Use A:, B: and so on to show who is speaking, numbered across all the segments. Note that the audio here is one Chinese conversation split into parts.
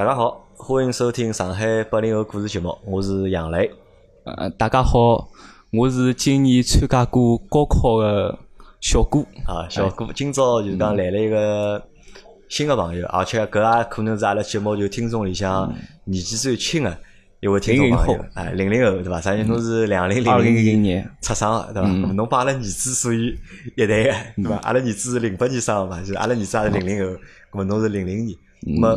A: 大家好，欢迎收听上海八零后故事节目，我是杨磊。
B: 呃，大家好，我是今年参加过高考的小顾。
A: 啊，小顾，今朝就是讲来了一个新的朋友，而且搿也可能是阿拉节目就听众里向年纪最轻的一位听众朋友。哎，零零后对伐？啥人侬是两零零
B: 零年
A: 出生的对伐？侬帮阿拉儿子属于一代的对伐？阿拉儿子是零八年生的嘛，就是阿拉儿子也是零零后，咾么侬是零零年，么。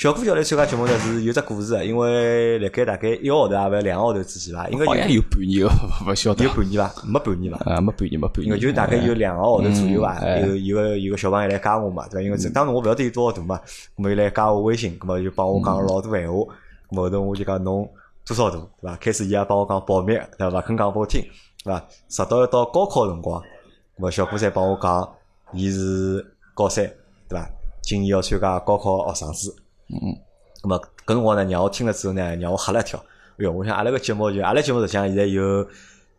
A: 小顾叫来参加节目呢，是有只故事的，因为辣盖大概一个号头啊，勿两个号头之前吧，应该
B: 好像有半年哦，勿晓得
A: 有半年伐？没半年伐？
B: 啊，没半年，没半年，
A: 因为就大概有两个号头左右吧。有有个有个小朋友来加我嘛，对伐？因为当时我勿晓得有多少大嘛，咁么来加我微信，咁么就帮我讲了老多闲话。后头我就讲侬多少大，对伐？开始伊也帮我讲保密，对伐？肯讲拨我听，对伐？直到到高考辰光，咁么小顾才帮我讲，伊是高三，对伐？今年要参加高考学生子，嗯。咁么，搿辰光呢，让我听了之后呢，让我吓了一跳。哎哟，我想阿拉个节目就阿拉节目实际上现在有，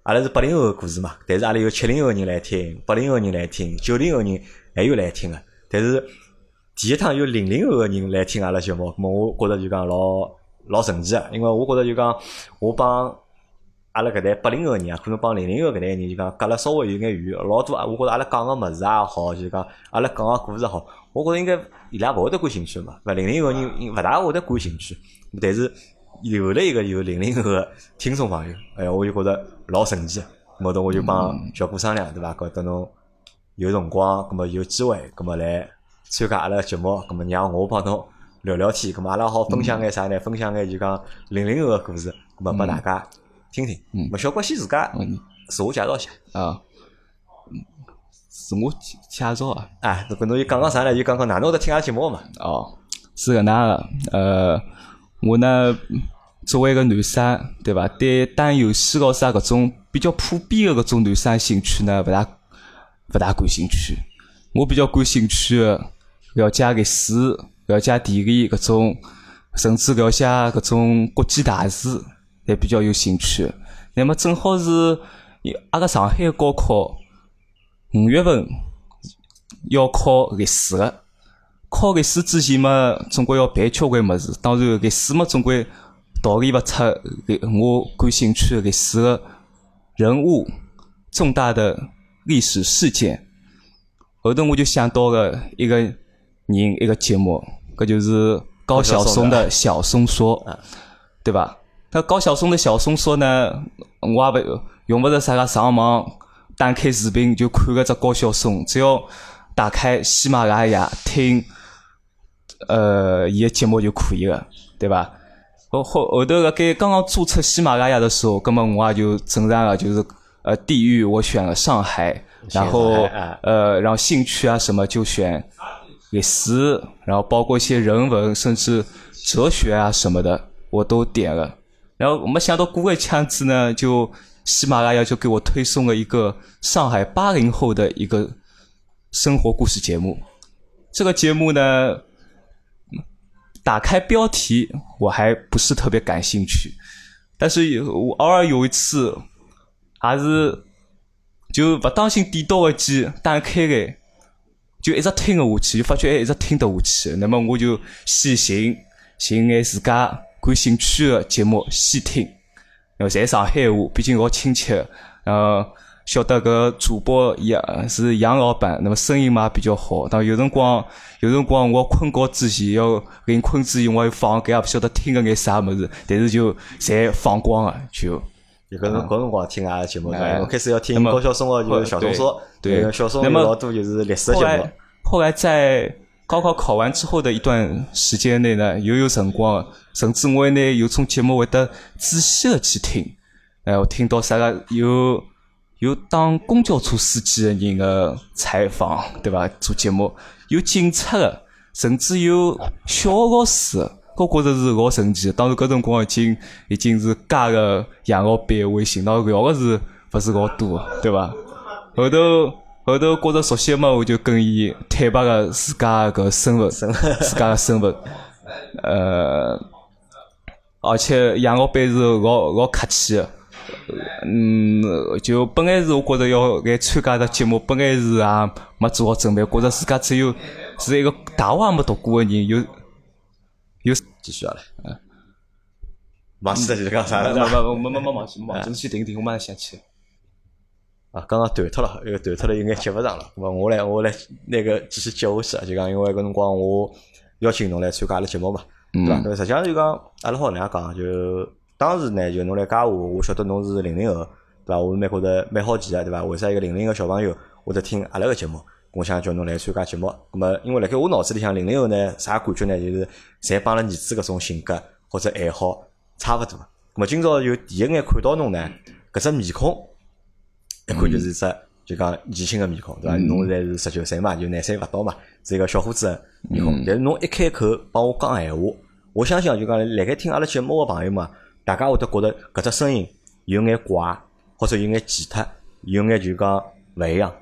A: 阿拉是八零后个故事嘛，但是阿拉有七零后人来听，八零后人来听，九零后人还有来听个。但是第一趟有零零后个人来听阿拉节目，咁我觉着就讲老老神奇个，因为我觉着就讲我帮阿拉搿代八零后个人啊，可能帮零零后搿代人就讲隔了稍微有眼远，老多啊，我觉着阿拉讲个物事也好，就讲阿拉讲个故事好。我觉着应该伊拉勿会得感兴趣嘛，勿零零后人勿大会得感兴趣，但是留了一个有零零后个听众朋友，哎呀，我就觉着老神奇。后头我就帮小顾商量，对伐？觉得侬有辰光，葛么有机会，葛么来参加阿拉节目，葛么让我帮侬聊聊天，葛么阿拉好分享眼啥呢？分享眼就讲零零后个故事，葛末拨大家听听。嗯，小郭先自家自我介绍一下
B: 啊。自我介绍啊！
A: 哎，搿侬又讲讲啥呢？又讲讲哪能会得听阿拉节目嘛？
B: 哦，是搿能个。呃，我呢作为一个男生，对伐？对打游戏咯啥搿种比较普遍个搿种男生兴趣呢，勿大勿大感兴趣。我比较感兴趣个了解历史、了解地理搿种，甚至了解搿种国际大事，也比较有兴趣。那么正好是阿拉上海高考。五月份要考历史个，考历史之前嘛，总归要背交关么子。当然，历史嘛，总归逃离勿出我感兴趣的历史个人物、重大的历史事件。后头我就想到了一个人、一个节目，搿就是高晓松的小松说，对伐？那高晓松的小松说呢，我也勿用勿着啥个上网。打开视频就看个只高晓松，只要打开喜马拉雅听，呃，伊个节目就可以了，对伐？后后后头个该刚刚注册喜马拉雅的时候，根本我也就正常个，就是呃，地域我选了上海，然后呃，然后兴趣啊什么就选历史，然后包括一些人文甚至哲学啊什么的我都点了，然后没想到过个枪子呢就。喜马拉雅就给我推送了一个上海八零后的一个生活故事节目。这个节目呢，打开标题我还不是特别感兴趣，但是有我偶尔有一次还是就不当心点到个机打开个，就一直听个下去，就发觉哎一直听得下去。那么我就先寻寻眼自家感兴趣的节目先听。要侪上海话，毕竟老亲切。然后晓得搿主播也是杨老板，那么声音嘛比较好。当有辰光，有辰光我困觉之前要临困之前，我要放，搿也勿晓得听个眼啥物事，但是就侪放光了，就。
A: 有搿辰搿辰光听阿拉节目，我开始要听高晓松个就是小说，对，小松有老多就是历史节目。
B: 后来在。高考考完之后的一段时间内呢，又有辰光，甚至我还呢有种节目会得仔细的去听，哎，我听到啥个有有当公交车司机的人的采访，对吧？做节目有警察的，甚至有小学老师，我觉着是老神奇。当时搿辰光已经已经是加了杨老板微信，那聊的是勿是老多，对吧？后头。后头觉着熟悉嘛，我就跟伊坦白个自家个身份，自家个身份。呃，而且杨老板是老老客气个。嗯，就本来是我觉着要来参加个节目，本来是也没做好准备，觉着自家只有是一个大学也没读过个人，有有
A: 继续下来。嗯。忘记了就是讲啥了？
B: 不不，没没没忘记，没忘记，先停停，我马上想起。
A: 啊，刚刚断脱了，又断脱了，应该接勿上了。咾么，我来，我来那个继续接下去，就讲因为搿辰光我邀请侬来参加阿拉节目嘛，对伐？实际上就讲阿拉好哪样讲？就当时呢，就侬来加我，我晓得侬是零零后，对伐？我是蛮觉得蛮好奇个，对伐？为啥一个零零个小朋友会得听阿拉个节目？我想叫侬来参加节目。咾么，因为辣盖我脑子里向，零零后呢，啥感觉呢？就是侪帮了儿子搿种性格或者爱好差勿多。咾么，今朝就第一眼看到侬呢，搿只面孔。一看就是只就讲年轻个面孔，对伐？侬现在是十九岁嘛，就廿岁勿到嘛，是一个小伙子面孔。但是侬一开口帮我讲闲话，我相信就讲辣盖听阿拉节目个朋友嘛，大家会得觉得搿只声音有眼怪，或者有眼奇特，有眼就讲勿一样。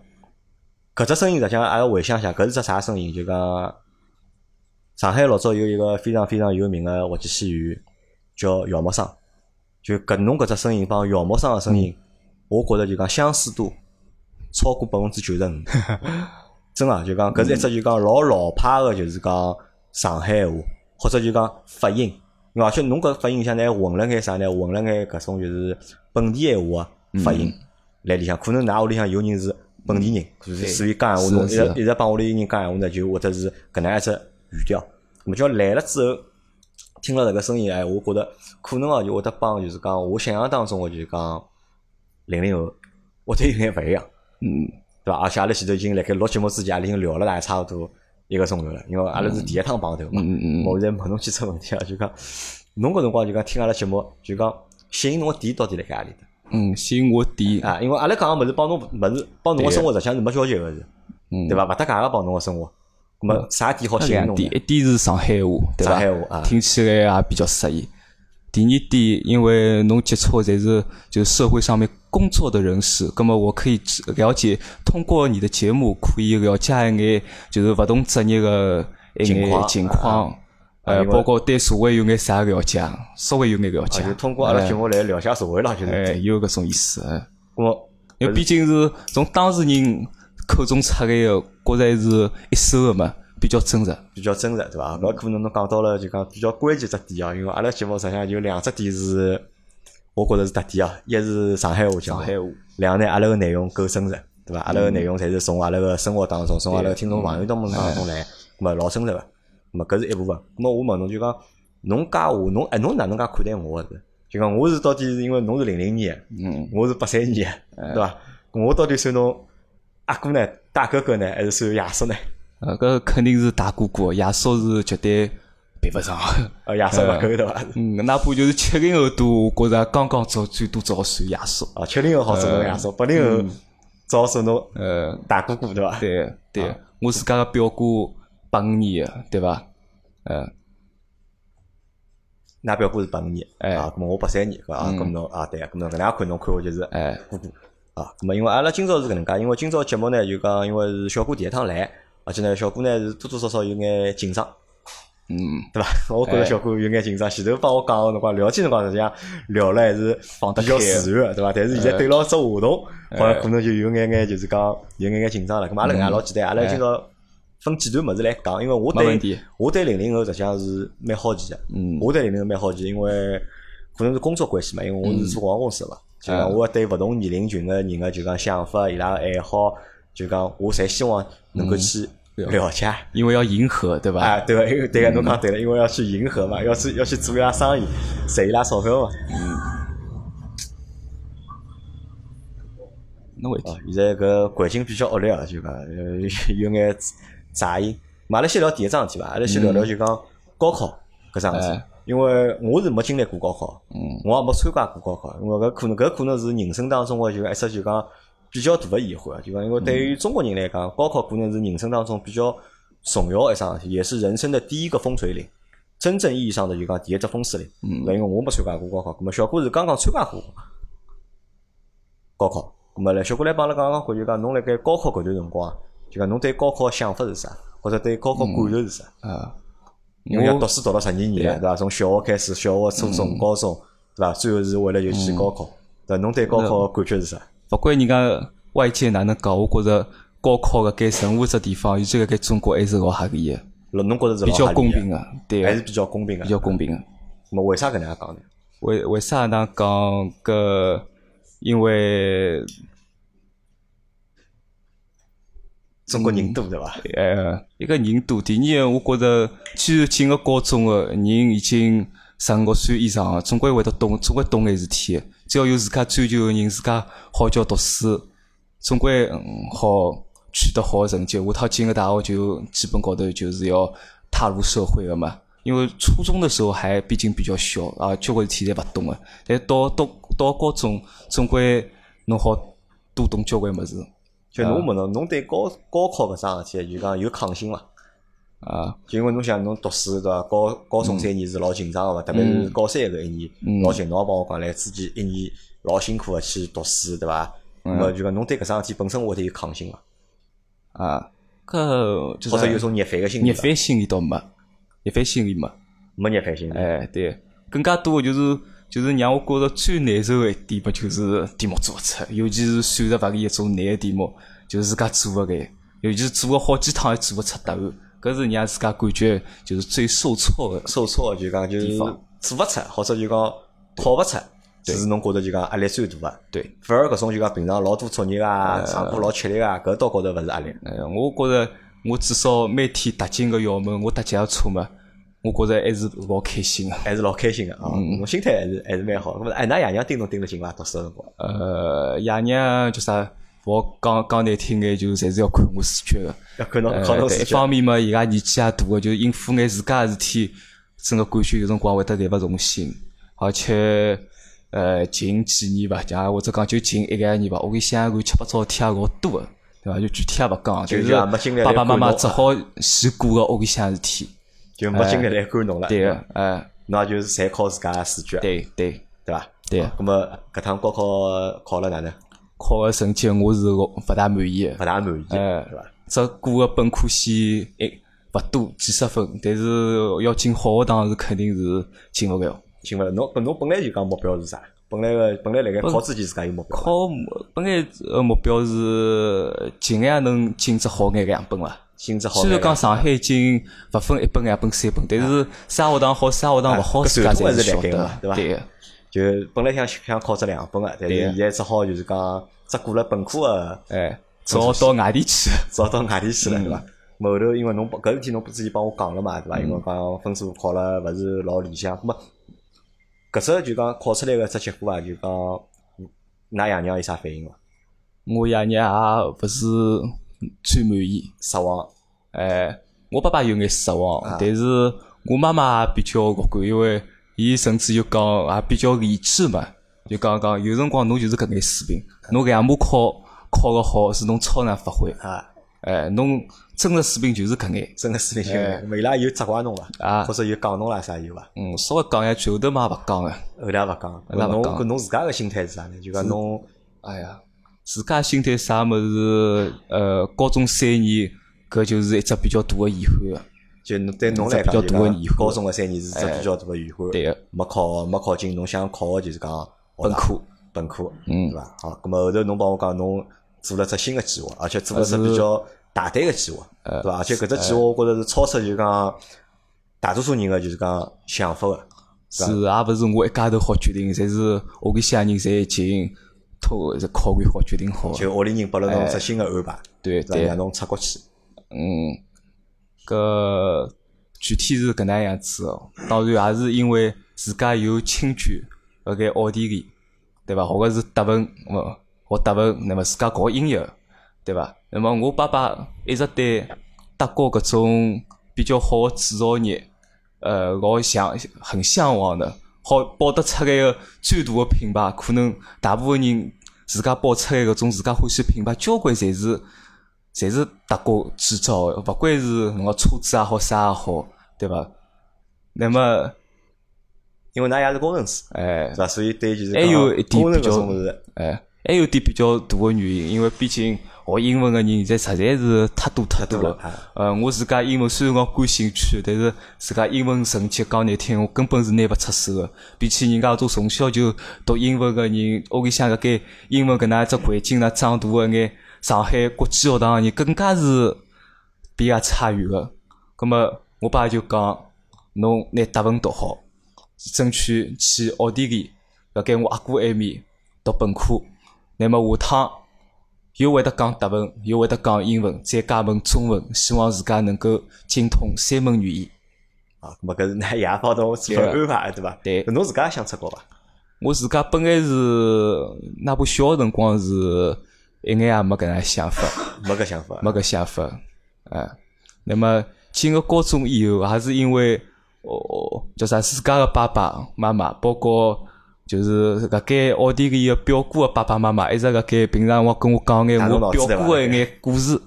A: 搿只声音实际上阿拉回想下，搿是只啥声音？就讲上海老早有一个非常非常有名个滑稽戏员叫姚默生，就搿侬搿只声音帮姚默生个声音。我觉着就讲相似度超过百分之九十五，真个就讲搿是一只就讲老老派个，就是讲上海话，或者就讲发音，而且侬搿发音里向呢混了眼啥呢？混了眼搿种就是本地闲话发音。来里向，可能㑚屋里向有人是本地人，所以讲闲话侬一直一直帮屋里人讲闲话呢，就或者是搿能一只语调。咾么叫来了之后，听了迭个声音，哎，我觉得可能哦就会得帮，就是讲我想象当中个就是讲。零零后，或者有眼勿一样，嗯，对伐？而且阿拉前头已经辣盖录节目之前，阿拉已经聊了大概差勿多一个钟头了，因为阿拉是第一趟碰头嘛。嗯嗯嗯。我现在问侬几只问题啊，就讲，侬搿辰光就讲听阿拉节目，就讲吸引侬个点到底辣盖何里搭？
B: 嗯，吸引我点
A: 啊，因为阿拉讲个物事帮侬物事帮侬个生活实际上是没交集个是，对伐？勿搭界个帮侬个生活，咾么啥点好吸引侬？
B: 第一点是上海话，对
A: 伐？上海话啊，
B: 听起来也比较适意。第二点，因为侬接触侪是就社会上面工作的人士，葛么我可以了解，通过你的节目可以了解一眼就是勿同职业的一眼情况，呃，包括对社会有眼啥了解，稍微有眼了解。
A: 就通过阿拉节目来了解社会啦，就是。
B: 哎，有搿种意思。
A: 我
B: 因为毕竟是从当事人口中出来个，觉着是一手个嘛。比较真实，
A: 比较真实，对伐？搿可能侬讲到了就讲比较关键只点啊，因为阿拉节目实际上有两只点是，我觉着是特点啊。一是上海话讲，两呢阿拉个内容够真实，对伐？阿拉个内容侪是从阿拉个生活当中，从阿拉个听众朋友当中当中来，咾老真实个。咾搿是一部分。咾么我问侬就讲，侬加我，侬哎侬哪能介看待我个？就讲我是到底是因为侬是零零年，嗯，我是八三年，对伐？我到底算侬阿哥呢，大哥哥呢，还是算爷叔呢？
B: 呃，搿肯定是大哥哥，爷叔是绝对比勿上。
A: 呃，爷叔勿够对伐？
B: 嗯，哪怕就是七零后都觉着刚刚做最多只好算爷叔。
A: 啊，七零后好做侬爷叔，八零后只好算侬呃大哥哥对伐？
B: 对对，我自家个表哥八五年个对伐？嗯，
A: 㑚表哥是八五年，哎，啊，咁我八三年，啊，咁侬啊对，咁侬搿能介看侬看我就是哎哥哥啊。咁么因为阿拉今朝是搿能介，因为今朝节目呢就讲，因为是小哥第一趟来。而且呢，小哥呢是多多少少有眼紧张，嗯，对伐？我觉着小哥有眼紧张。前头帮我讲个辰光，聊天辰光实际上聊了还是比较自然，对伐？但是现在对牢只话筒，好像可能就有眼眼就是讲有眼眼紧张了。咁阿拉搿老简单，阿拉今朝分几段物事来讲，因为我对我对零零后实际上是蛮好奇的。嗯，我对零零后蛮好奇，因为可能是工作关系嘛，因为我是做广告公司嘛，就讲我对勿同年龄群个人个就讲想法，伊拉爱好，就讲我侪希望能够去。了解，
B: 因为要迎合，对吧？
A: 啊，对个，因为对个，侬讲对了，因为要去迎合嘛，要去要去做伊拉生意，赚伊拉钞票嘛。嗯。
B: 那问题。
A: 现在搿环境比较恶劣啊，就讲 有眼杂音。阿拉先聊第一桩事体吧，阿拉先聊聊就讲高考搿桩事体。因为我是没经历过高考，嗯，我也没参加过高考，因为搿可能搿可能是人生当中个就一只就讲。比较大的疑惑啊，就讲因为对于中国人来讲，高考可能是人生当中比较重要一桩事体，也是人生的第一个风水岭，真正意义上的就讲第一只风水岭。嗯，因为我没参加过高考，那么小哥是刚刚参加过高考，那么来小哥来帮阿拉讲讲，就讲侬辣盖高考搿段辰光，就讲侬对高考想法是啥，或者对高考感受是啥？啊，因为要读书读了十二年了，对伐？从小学开始，小学、初中、高中，对伐？最后是为了就去高考，对伐侬对高考感觉是啥？
B: 勿管人家外界哪能讲，我觉着高考个该任何只地方，尤其辣盖中国还是老合理个。
A: 侬觉着是
B: 比较公平个，对，
A: 还是比较公平个，
B: 比较公平个。
A: 么为啥搿能样讲呢？
B: 为为啥能讲搿？因为
A: 中国人多对伐？
B: 呃，一个人多，第二，我觉着，既然进个高中个人已经十五岁以上，总归会得懂，总归懂眼事体。只要有自家追求个人，自家好叫读书，总归好取得好成绩。下趟进个大学就基本高头就是要踏入社会个嘛。因为初中的时候还毕竟比较小啊，交关事体侪勿懂个。但到到到高中，总归侬好多懂交关物事。
A: 就侬问侬，侬对高高考搿桩事体，就讲有抗性伐？
B: 啊，
A: 就因为侬想侬读书对伐？高高中三年是老紧张个伐？特别是高三搿一年老紧，侬也帮我讲唻，之前一年老辛苦个去读书对伐？那么就讲侬对搿桩事体本身会得有抗性伐？
B: 啊，搿就是
A: 或者有种逆反个心理？
B: 逆反心理倒没。逆反心理没，
A: 没逆反心理。
B: 哎，对，更加多就是就是让我觉着最难受个一点嘛，就是题目做勿出，尤其是数学物理一种难个题目，就是自家做勿来，尤其是做了好几趟还做勿出答案，搿是让自家感觉就是最受挫个。
A: 受挫就讲就是做勿出，或者就讲跑勿出，是侬觉着就讲压力最大个。
B: 对，
A: 反而搿种就讲平常老多作业啊，上课老吃力啊，搿倒觉着勿是压力。
B: 哎，我觉着。我至少每天踏进个校门，我踏几下车嘛，我觉着还是老开心个，
A: 还是老开心个啊！侬心态还是还是蛮好。咾，哎，㑚爷娘盯侬盯得紧伐？读书个辰光？
B: 呃，爷娘叫啥？我讲讲难听眼，就侪是要看我书卷个。
A: 要。
B: 一方面嘛，伊拉年纪也大个，就应付眼自家个事体，真个感觉有辰光会得力勿从心。而且，呃，近几年伐，讲或者讲就近一两年伐，屋里向乱七八糟事体也老多个。对伐？就具体也勿讲，就是爸爸妈妈只好先顾个屋里向事体，
A: 就没精力来管侬了。
B: 对个，哎，
A: 那就是侪靠自家试卷。
B: 对对，
A: 对伐？
B: 对。
A: 那么，搿趟高考考了哪能？
B: 考个成绩我是勿大满意，
A: 勿大满意，
B: 哎，
A: 是伐？
B: 只过个本科线，哎，勿多几十分，但是要进好学堂是肯定是进勿了，
A: 进勿了。侬侬本来就讲目标是啥？本来个本来辣盖考之前自家有目标，
B: 考本来呃目标是尽量能进只好眼两本伐。
A: 进只好。
B: 虽然讲上海已经勿分一本两本三本，但是啥学堂好啥学堂勿好自家侪是晓得，
A: 对伐？
B: 对。
A: 就本来想想考只两本个，但是现在只好就是讲只过了本科个，
B: 哎，只好到外地去，
A: 只好到外地去了，对伐？后头因为侬搿事体侬之前帮我讲了嘛，对伐？因为讲分数考了勿是老理想，咾么？搿只就讲考出来个只结果啊，就讲，㑚爷娘有啥反应伐？
B: 我爷娘也勿是最满意，
A: 失望。
B: 哎，我爸爸有眼失望，但是我妈妈比较乐观，因为伊甚至就讲也比较理智嘛，就讲讲有辰光侬就是搿眼水平，侬两模考考个好是侬超常发挥啊。哎，侬真个水平就是搿眼，
A: 真个水平就搿伊拉有责怪侬伐？啊，或者有讲侬啦啥有伐？
B: 嗯，稍微讲一句，后头嘛勿讲个，
A: 后头勿讲。那侬搿侬自家个心态是啥呢？就讲侬，
B: 哎呀，自家心态啥物事？呃，高中三年，搿就是一只比较大个遗憾个。
A: 就对侬来讲，高中个三年是只比较大个遗憾。
B: 对个，
A: 没考没考进侬想考个就是讲
B: 本科，
A: 本科，嗯，对伐？好，搿么后头侬帮我讲侬。做了只新个计划，而且做了只比较大胆个计划，对伐？而且搿只计划我觉着是超出就讲大多数人个就是讲想法个。
B: 是，也勿是我一家头好决定，侪是屋里向人侪已经托考虑好决定好。
A: 就屋里人拨了侬只新个安排，
B: 对对，
A: 让侬出国去。
B: 嗯，搿具体是搿能样子哦。当然也是因为自家有亲眷辣盖奥地利，对伐？或者是德文，咾。学德文，那么自家搞音乐，对伐？那么我爸爸一直对德国搿种比较好个制造业，呃，老向很向往的。好报得出来个最大个品牌，可能大部分人自家报出来搿种自家欢喜品牌，交关侪是侪是德国制造个，勿管是侬个车子也好，啥也好，对伐？那么
A: 因为㑚也是工程师，
B: 哎，
A: 是伐？所以对就是
B: 还有一点比
A: 较，
B: 哎。还有点比较大个原因，因为毕竟学英文个人现在实在是太多太多了。呃，我自家英文虽然讲感兴趣，但是自家英文成绩讲难听，我根本是拿勿出手个。比起人家种从小就读英文个人，屋里向搿个英文搿能只环境呢，长大个眼上海国际学堂个人，更加是比阿差远个。葛末我爸就讲，侬拿德文读好，争取去奥地利，辣盖我阿哥埃面读本科。乃末下趟又会得讲德文，又会得讲英文，再加门中文，希望自家能够精通三门语言。
A: 啊，咁么搿是 㑚爷帮侬做个安排，对伐？
B: 对
A: 侬自家也想出国伐？
B: 我自家本来是哪怕小个辰光是一眼也没搿能想法，
A: 没搿想法。
B: 没搿想法。啊，那么进了高中以后，还是因为哦叫啥自家的爸爸妈妈，包括就是搿盖奥地利个表哥个爸爸妈妈，一直搿盖平常我跟我讲眼我表哥个一眼故事。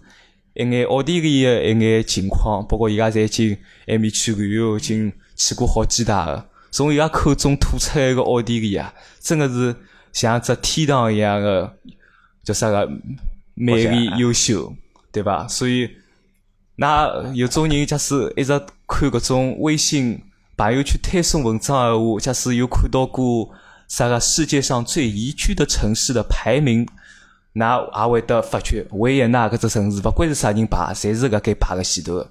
B: 一眼奥地利个一眼情况，包括伊拉侪进埃面去旅游，进去过好几趟个。从伊拉口中吐出来个奥地利啊，真个是像只天堂一样个，叫啥个美丽优秀，对伐？所以，那有种人假使一直看搿种微信朋友圈推送文章闲话，假使有看到过啥个世界上最宜居的城市的排名。那也会得发觉，维也纳搿只城市，勿管是啥人排，侪是搿该排个前头个。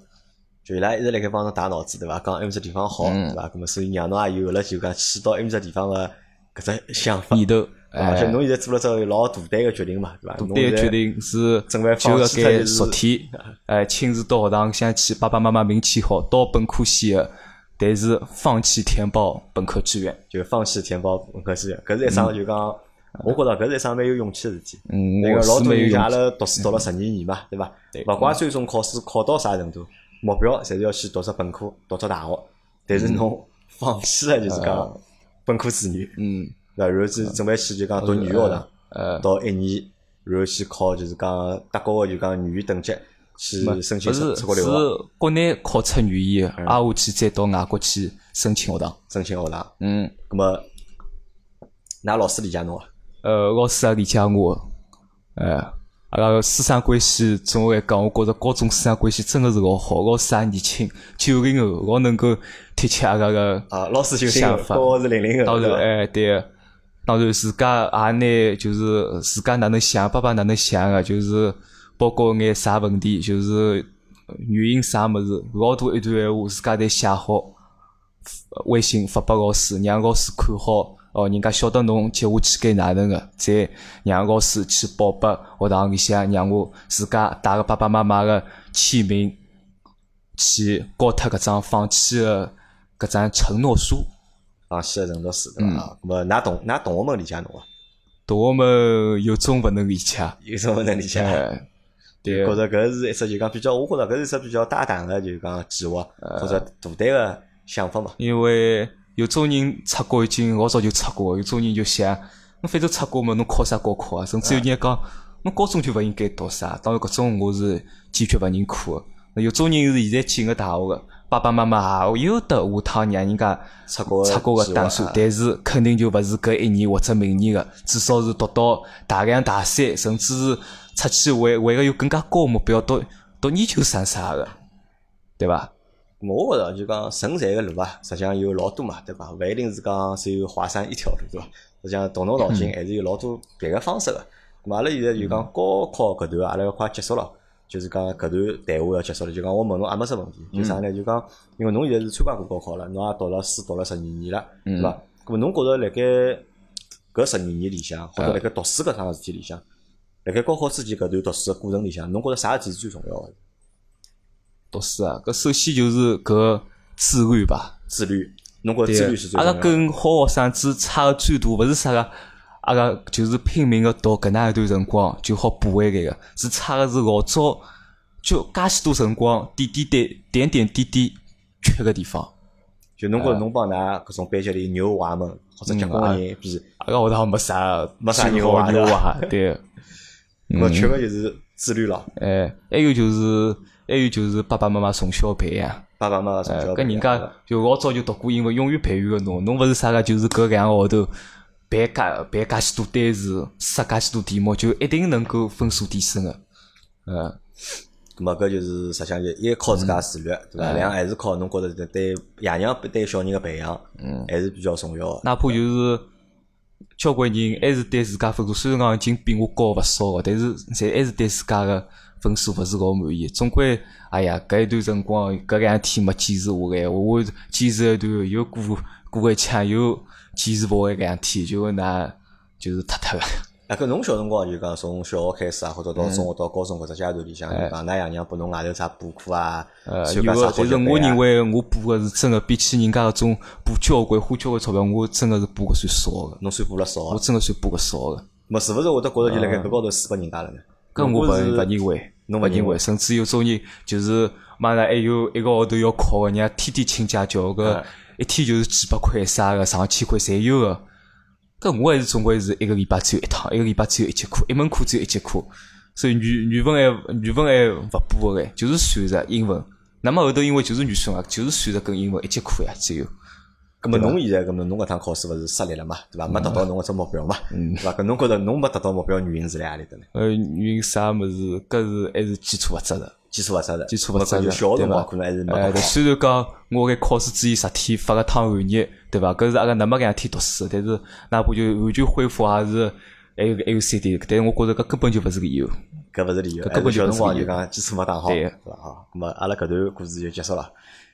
A: 就伊拉一直辣盖帮侬打脑子，对伐？讲埃面只地方好，
B: 嗯
A: 对伐？咁么所以让侬也有了就讲去到埃面只地方个搿只想法。
B: 念头，
A: 而且
B: 哎，
A: 侬现在做了只老大胆个决定嘛，对伐？大
B: 胆个决定是
A: 准备放弃
B: 昨天，哎，亲自到学堂想去，爸爸妈妈名签好，到本科线个，但是放弃填报本科志愿。
A: 就放弃填报本科志愿，搿是一桩就讲，我觉着搿是一桩蛮有勇气个事体。
B: 嗯，
A: 那个
B: 我是
A: 老多人像阿拉读书读了十二年嘛，对伐？
B: 对
A: 勿怪最终考试考到啥程度，目标侪是要去读只本科，读只大学。但是侬放弃了就是讲本科志愿，
B: 嗯，
A: 对伐？然后是准备去就讲读语言学堂，
B: 呃，
A: 到一年，然后去考就是讲德国个就讲语言等级，去申请出出国留学，
B: 是国内考出语言，挨下去再到外国去申请学堂。
A: 申请学堂。
B: 嗯。
A: 那么，㑚老师理解侬伐？
B: 呃，老师也理解我，呃，阿拉个师生关系总来讲，我觉着高中师生关系真个是老好，老师也年轻，九零后，老能够贴切阿拉个
A: 啊，老师九零后，
B: 想法。
A: 高我是零零后，
B: 当然？哎，对，当然自家也拿就是自家哪能想，爸爸哪能想个，就是包括眼啥问题，就是原因啥物事，老多一段闲话，自家侪写好，微信发拨老师，让老师看好。哦，人家晓得侬接下去该哪能个，再让老师去报拨学堂里向，让我自家带个爸爸妈妈个签名，去交脱搿张放弃个搿张承诺书。
A: 放弃了承诺书，对
B: 嗯
A: 伐？咁么，㑚同㑚同学们理解侬伐？
B: 同学们有种勿能理解，
A: 有种勿能理解？
B: 哎，对
A: 觉着搿是一只就讲比较，我觉着搿是一只比较大胆的就讲计划
B: 呃
A: 或者大胆的想法嘛。
B: 因为有种人出国已经老早就出国，有种人就想，侬反正出国嘛，侬考啥高考啊？甚至有人讲，侬高中就勿应该读啥。当然，搿种我是坚决勿认可个。有种人是现在进个大学个，爸爸妈妈也有得下趟让人家
A: 出国
B: 出国个打算
A: 啊，
B: 但是肯定就勿是搿一年或者明年个，至少是读到大两、大三，甚至是出去为为个有更加高个目标，读读研究生啥个，对伐？
A: 咁我觉着就讲成才个路啊，实际上有老多嘛，对伐？勿一定是讲只有华山一条路，对伐？实际上动动脑筋还是有老多别个方式个。咁阿拉现在就讲高考搿段，阿拉要快结束了，就是讲搿段谈话要结束了。就讲我问侬也没啥问题，就啥呢？就讲因为侬现在是参加过高考了，侬也读了书读了十二年了，对伐？咾么侬觉着辣盖搿十二年里向，或者辣盖读书搿桩事体里向，辣盖高考之前搿段读书个过程里向，侬觉着啥事体是最重要个？
B: 读书啊，搿首先就是搿自律吧。
A: 自律，侬觉着自律是最
B: 阿拉
A: 重要的。
B: 跟好学生子差个最大，勿是啥个，阿拉就是拼命个读搿能一段辰光就好补回来个，是差个是老早就介许多辰光点点点点点点点缺个地方。
A: 就侬觉着侬帮㑚搿种班级里牛娃们或者结棍个人比，
B: 阿拉学堂没啥
A: 没啥牛娃
B: 牛娃，对。
A: 搿缺个就是自律了。
B: 哎，还有就是，还有就是爸爸妈妈从小培养。
A: 爸爸妈妈从
B: 呃，
A: 小
B: 搿人家就老早就读过英文，永远培育个侬。侬勿是啥个，就是搿两个号头背介背介许多单词，刷介许多题目，就一定能够分数提升个。嗯，
A: 咁么搿就是实际上就一靠自家自律，对伐？两还是靠侬觉着对爷娘对小人个培养，嗯还是比较重要个。
B: 哪怕就是交关人还是对自家分数，虽然讲已经比我高勿少个，但是侪还是对自家个分数勿是老满意。总归，哎呀，搿一段辰光，搿两天没坚持下来，我坚持一段又过过一枪，又坚持勿会搿样天，就那就是脱脱 个。
A: 啊，搿侬小辰光就讲从小学开始啊，或者到中学到高中搿只阶段里向，就讲㑚爷娘拨侬外头啥补课啊？
B: 呃，有个，但是我认为我补个是真个比起人家搿种补交关花交关钞票，我真个是补个算少个。
A: 侬算补了少？
B: 我真个算补个少个。
A: 么是勿是会得觉着就辣盖搿高头输拨人家了呢？
B: 搿我勿勿认为，
A: 侬勿
B: 认为，甚至有种人就是马上还有一个号头要考个，人家天天请家教个，一天就是几百块啥个，上千块侪有个。搿我还是总归是一个礼拜只有一趟，一个礼拜只有一节课，一门课只有一节课，所以语语文还语文还勿补个，就是算着英文。那么后头因为就是语数啊，就是算着跟英文一节课呀，只有。
A: 搿么侬现在搿么侬搿趟考试勿是失利了嘛，对伐？没达到侬搿只目标嘛，对伐？搿侬觉着侬没达到目标原因是辣何里搭呢？
B: 呃，原因啥物事？搿是还是基础勿扎实，
A: 基础勿扎实，
B: 基础勿扎实，
A: 对伐？可能还是
B: 没。虽然讲我搿考试之前十天发个趟寒热，对伐？搿是阿拉那么两天读书，但是哪怕就完全恢复也是还有还有三点，但是我觉着搿根本就勿是理由，
A: 搿勿是理由，
B: 根本就
A: 辰光就讲基础没打好，对伐？好，咾么阿拉搿段故事就结束了。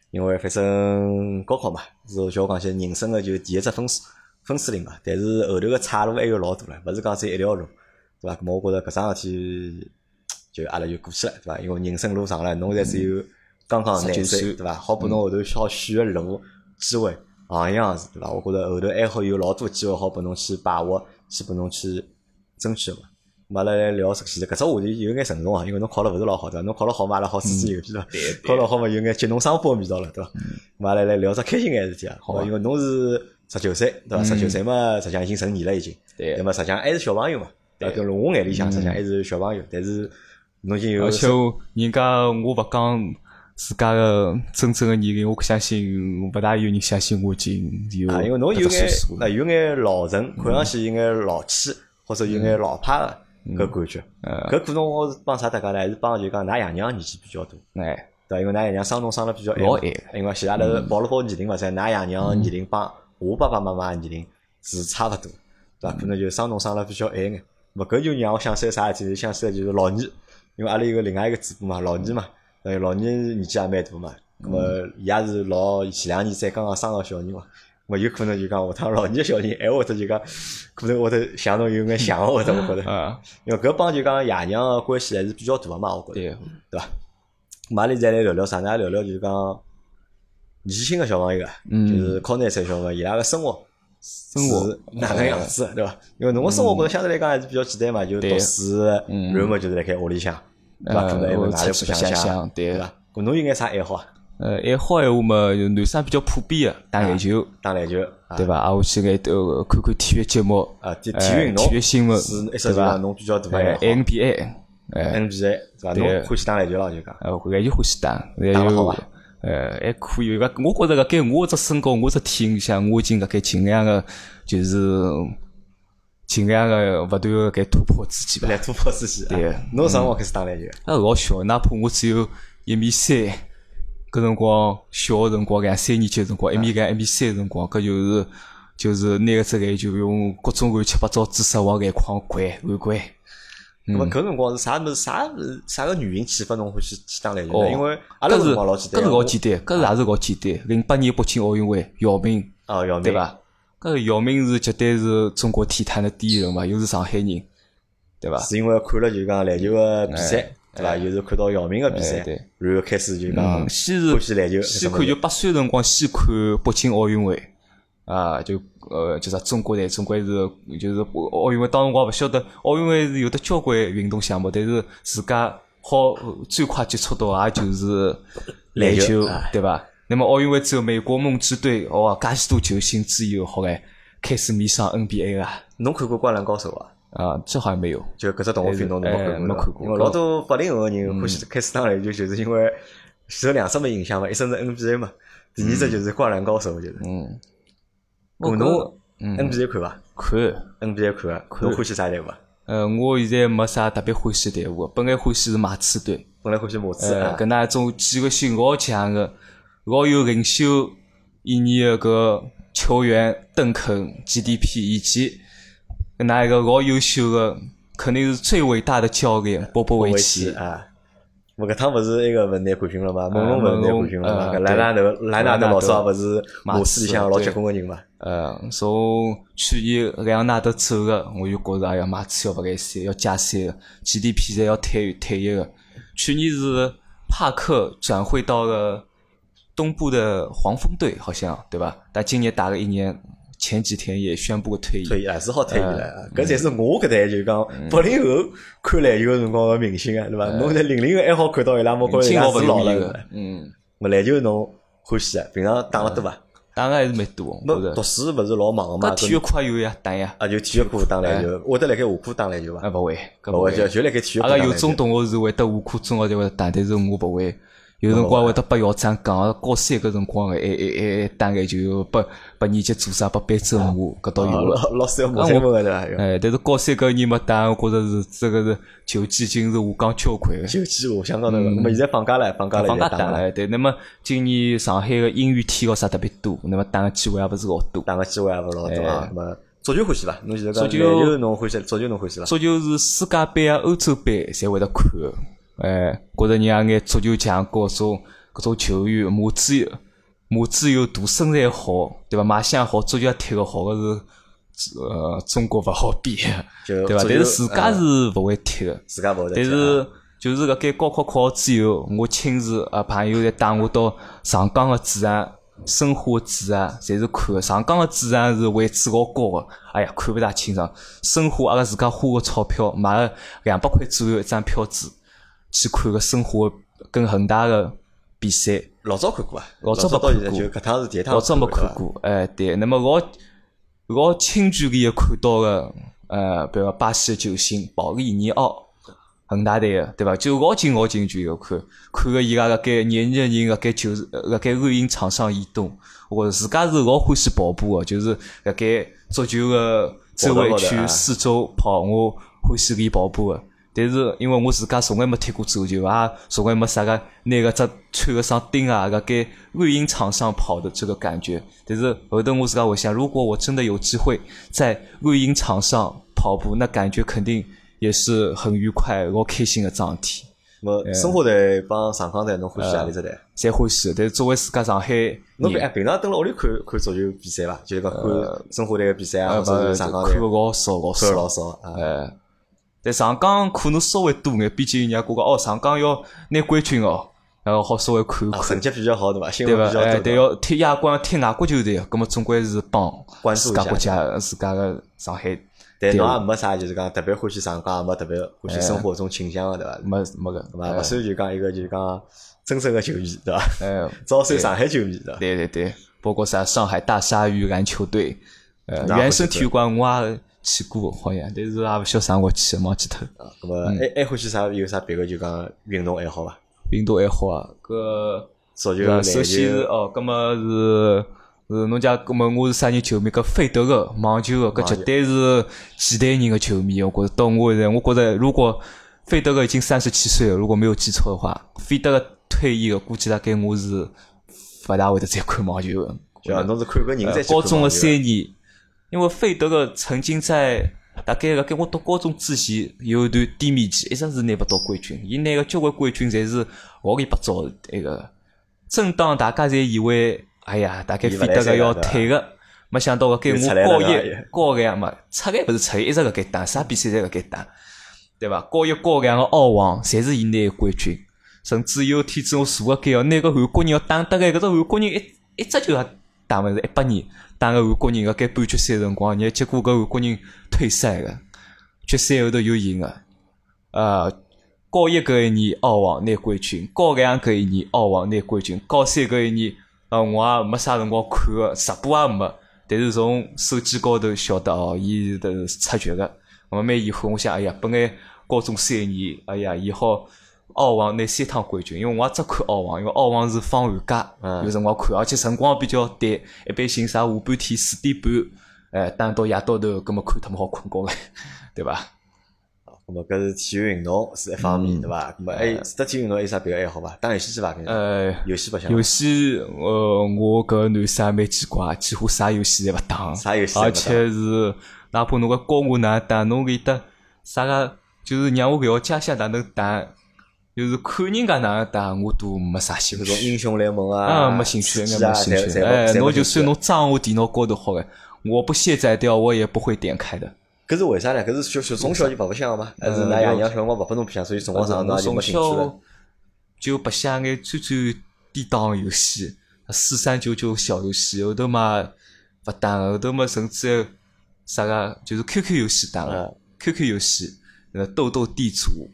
A: 因为反正高考嘛，是叫我讲些人生个就第一只分数分水岭嘛。但是后头个岔路还有老多了，勿是讲只一条路，对伐？咾么我觉着搿桩事体就阿拉就过去了，对伐？因为人生路上了，侬现在只有刚刚廿岁，对伐？好拨侬后头好选个路机会行样子，对伐？我觉着后头还好有老多机会好拨侬去把握，去拨侬去争取个嘛。阿拉来聊，其实搿只话题有眼沉重啊，因为侬考了勿是老好，对伐？侬考了好嘛，阿拉好吹吹牛逼，对伐？考了好嘛，有眼激动双波味道了，对伐？阿拉来聊只开心眼事体啊，好，因为侬是十九岁，对伐？十九岁嘛，实际上已经成年了，已经。
B: 对。
A: 那么实际上还是小朋友嘛，对跟我眼里向实际上还是小朋友，但是侬已经有。
B: 而且人家我勿讲自家个真正个年龄，我相信勿大有人相信我已经有。
A: 啊，因为侬有眼那有眼老成，看上去有眼老气，或者有眼老派个。搿感觉，搿可能我是帮啥大家呢？还是帮就讲㑚爷娘年纪比较大，
B: 哎，
A: 对，因为㑚爷娘生侬生了比较
B: 晚，
A: 因为现在头报了报年龄嘛，在㑚爷娘年龄帮我爸爸妈妈年龄是差勿多，对伐？可能就生侬生了比较晚眼，勿搿就让我想起啥事体？想起来就是老二，因为阿拉有个另外一个主播嘛，老二嘛，呃，老二年纪也蛮大嘛，咾么伊也是老前两年才刚刚生个小人嘛。我有可能就讲下趟老年小人，还会得就讲，可能会得像侬有眼像会得，我觉得，因为搿帮就讲爷娘个关系还是比较大个嘛，我觉着，对伐？马里再来聊聊啥呢？聊聊就是讲年轻个小朋友，就是考廿岁小朋友，伊拉个生活
B: 生活
A: 哪能样子，对伐？因为侬个生活可能相对来讲还是比较简单嘛，就读书，然后就是辣盖屋里向，对伐？可能还会哪里不想想，对伐？侬有眼啥爱好啊？
B: 呃，爱好闲话嘛，男生比较普遍个，打篮球，
A: 打篮球，
B: 对伐？啊，我去眼都看看体育节目，
A: 啊，体体育运动，
B: 体育新闻，
A: 对伐？侬比较大个爱好
B: ，NBA，NBA，
A: 是伐？侬欢喜打篮球咯，就讲，
B: 呃，篮球欢喜打，
A: 打得好伐？
B: 呃，还可以，个，我觉着搿盖我只身高，我只体型像我已经搿盖尽量个，就是尽量个勿断个盖突破自己吧，
A: 来突破自己。
B: 对，
A: 侬啥辰光开始打篮球？
B: 那老小，哪怕我只有一米三。搿辰光小个辰光，两三年级个辰光，一米两、一米三个辰光，搿就是就是拿个只篮球用各种乱七八糟姿势往篮筐掼、乱掼。
A: 咾么搿辰光是啥物事？啥？啥个原因启发侬欢喜去打篮球呢？因为阿拉
B: 是
A: 老简单，
B: 搿是老简单，搿是也是老简单。零八年北京奥运会，姚明，
A: 哦，姚明，
B: 对伐？搿姚明是绝对是中国体坛的第一人嘛，又是上海人，对伐？
A: 是因为看了就讲篮球个比赛。对伐？又是看到姚明个比赛，然后开始就讲
B: 先
A: 是篮球，
B: 先看就八岁辰光先看北京奥运会啊，就呃就是中国队，总归是就是奥运会。当时我也勿晓得奥运会是有的交关运动项目，但是自家好最快接触到也就是篮球，对伐？那么奥运会之后，美国梦之队哦，介许多球星之后，好来开始迷上 NBA 啊。
A: 侬看过灌篮高手啊？
B: 啊，这好像没有，
A: 就搿只动画片侬没
B: 看过，
A: 因为老多八零后个人欢喜开始打篮球，就是因为受两只么影响嘛，一只是 NBA 嘛，第二只就是灌篮高手，就是。嗯。我侬 NBA 看伐？
B: 看
A: NBA 看，侬欢喜啥队伍？
B: 呃，我现在没啥特别欢喜队伍，本来欢喜是马刺队，
A: 本来欢喜马刺，
B: 搿那种几个性老强个，老有领袖意义个搿球员邓肯、GDP 以及。那一个老优秀的，肯定是最伟大的教练波波维奇
A: 啊！我搿趟勿是那个文坛冠军了嘛？猛龙文坛冠军了嘛？搿莱纳德莱纳德老早勿是马刺里向老结棍个人嘛？
B: 呃，从去年莱昂纳德走个，我就觉着哎呀，马刺要勿来三，要加三个，GDP 侪要退退役个。去年是帕克转会到了东部的黄蜂队，好像对吧？但今年打了一年。前几天也宣布退役，
A: 退役了是好退役了。搿才是我搿代就讲八零后看篮球辰光个明星啊，对伐？侬在零零后还好看到伊拉，我觉着伊拉是老了。嗯，我篮球侬欢喜啊？平常打了多伐？
B: 打个还是蛮多。
A: 没读书勿是老忙个嘛？
B: 体育课有呀，打呀。
A: 啊，就体育课打篮球，会得辣盖下课打篮球伐？
B: 啊，勿会，
A: 勿会就就辣盖体育课。阿
B: 拉有种同学是会得下课中学就会打，但是我勿会。有辰光会得拨校长讲，高三搿辰光诶诶诶，打篮球拨拨年级组织拨班主任骂，搿倒有了。
A: 老师要骂三分个对伐？
B: 哎，但是高三搿年没打，我觉着是这个是球技已经是下降交关个。
A: 球技下降到那个，那么现在放假了，放假了
B: 放
A: 假打
B: 了。对，那么今年上海个英语体育啥特别多，那么打个机会也勿是老多。
A: 打个机会也勿老多啊。那么足球欢喜伐？侬现在讲足球侬欢喜，足球侬欢喜伐？
B: 足球是世界杯啊、欧洲杯侪会得看个。哎，觉着人家眼足球强国种。搿种球员马子马子又大，身材好，对伐？卖相好，足球踢个好个是呃，中国勿好比，对伐？但是自家是勿会踢个，
A: 自家勿会。
B: 但是就是搿该高考考好之后，我亲自啊朋友侪带我到上港个主场，申花个主场，侪是看个。上港个主场是位置老高个，哎呀，看勿大清爽。申花阿拉自家花个钞票买了两百块左右一张票子，去看个申花跟恒大个。比赛
A: 老早看过啊，
B: 老早
A: 没看过，搿趟是第一趟。
B: 老早没看过，哎，对。那么老老近距离看到个，呃，比如巴西的球星保利尼奥，恒大队个，对伐？就老近老近距离看，看个伊拉辣盖廿二个人辣盖就是辣盖暗影场上移动。我自家是老欢喜跑步个，就是辣盖足球个周围区四周跑，我欢喜练跑步个。但是因为我自家从来没踢过足球啊，从来没啥个拿个只穿个双钉啊，个该绿茵场上跑的这个感觉。但是后头我自家回想，如果我真的有机会在绿茵场上跑步，那感觉肯定也是很愉快、老开心的桩事体。
A: 我生活队帮上港队，侬欢喜哪里只队？
B: 侪欢喜。但是作为自家上海，
A: 侬平平常蹲辣屋里看看足球比赛伐？就是讲看生活队个比赛啊，或者上港队？
B: 看个老少，老少，
A: 老少。
B: 哎。在上港可能稍微多眼，毕竟人家觉个哦，上港要拿冠军哦，然后好稍微看看。
A: 成绩比较好对伐？
B: 对
A: 伐？
B: 哎，对，要踢亚冠、踢外国球队，葛么总归是帮自家国家、自家个上海。
A: 但侬也没啥，就是讲特别欢喜上港，没特别欢喜生活中倾向个对伐？
B: 没没个，
A: 对伐？勿算就讲一个就是讲真正个球迷对伐？哎，招收上海球迷的。
B: 对对对，包括啥上海大鲨鱼篮球队，呃，原生体育馆我也。去过好像，但是也勿晓得啥我去，忘记脱。
A: 啊，咁么还还欢喜啥？有啥别个就讲运动爱好伐？
B: 运动爱好啊，搿
A: 足球、
B: 首先是哦，咁么是是侬讲，咁么我是啥人球迷？搿费德个网球个，搿绝对是几代人个球迷。我觉着到我现在，我觉着如果费德个已经三十七岁了，如果没有记错的话，费德个退役个估计大概我是勿大会得再看网球个。
A: 就侬是看个人在
B: 高中个三年。因为费德勒曾经在大概辣盖我读高中之前有一段低迷期，一直是拿勿到冠军。伊拿个交关冠军侪是乌里八糟一个。正当大家侪以为，哎呀，大概费德勒要退个，没想到个该我高一高两嘛，出来勿是出来，一直辣盖打，啥比赛侪辣盖打，对伐？高一高两个澳网，侪是伊拿冠军。甚至有天子我坐个盖哦，拿个韩国人要打得来，搿只韩国人一一只就要打勿是一八年。打个韩国人个该半决赛辰光，你结果搿韩国人退赛个，决赛后头又赢个。呃，高一搿一年澳网拿冠军，高两搿一年澳网拿冠军，高三搿一年，呃，我也没啥辰光看个，直播也没。但是从手机高头晓得哦，伊是出局个。我蛮遗憾，我想，哎呀，本来高中三年，哎呀，伊好。澳网拿三趟冠军，因为我也只看澳网，因为澳网是放寒假，有辰光看，而且辰光比较短，一般性啥下半天四点半，哎，打到夜到头，搿么看他们好困觉了，对伐？
A: 咁么搿是体育运动是一方面，对伐？咁么哎，除了体育运动还，有啥别个爱好伐？打游戏机伐？
B: 呃，
A: 游戏白相。
B: 游戏，呃，我搿男生蛮奇怪，几乎啥游戏侪勿打，
A: 啥游戏
B: 而且是，哪怕侬个教我哪打，侬搿得啥个，就是让我覅家乡哪能打。就是看人家哪样打，我都没啥兴趣。
A: 种英雄联盟啊，
B: 啊，没兴趣，没兴趣。哎，侬就算侬装我电脑高头好个，我不卸载掉，我也不会点开的。
A: 搿是为啥呢？搿是小小从小就勿白相吗？还是㑚爷娘小辰光勿拨侬白相，所以辰光长㑚就没兴趣了？
B: 就白相眼最最低档游戏，四三九九小游戏，后头嘛勿打，后头嘛甚至啥个就是 QQ 游戏打了，QQ 游戏，呃，斗斗地主。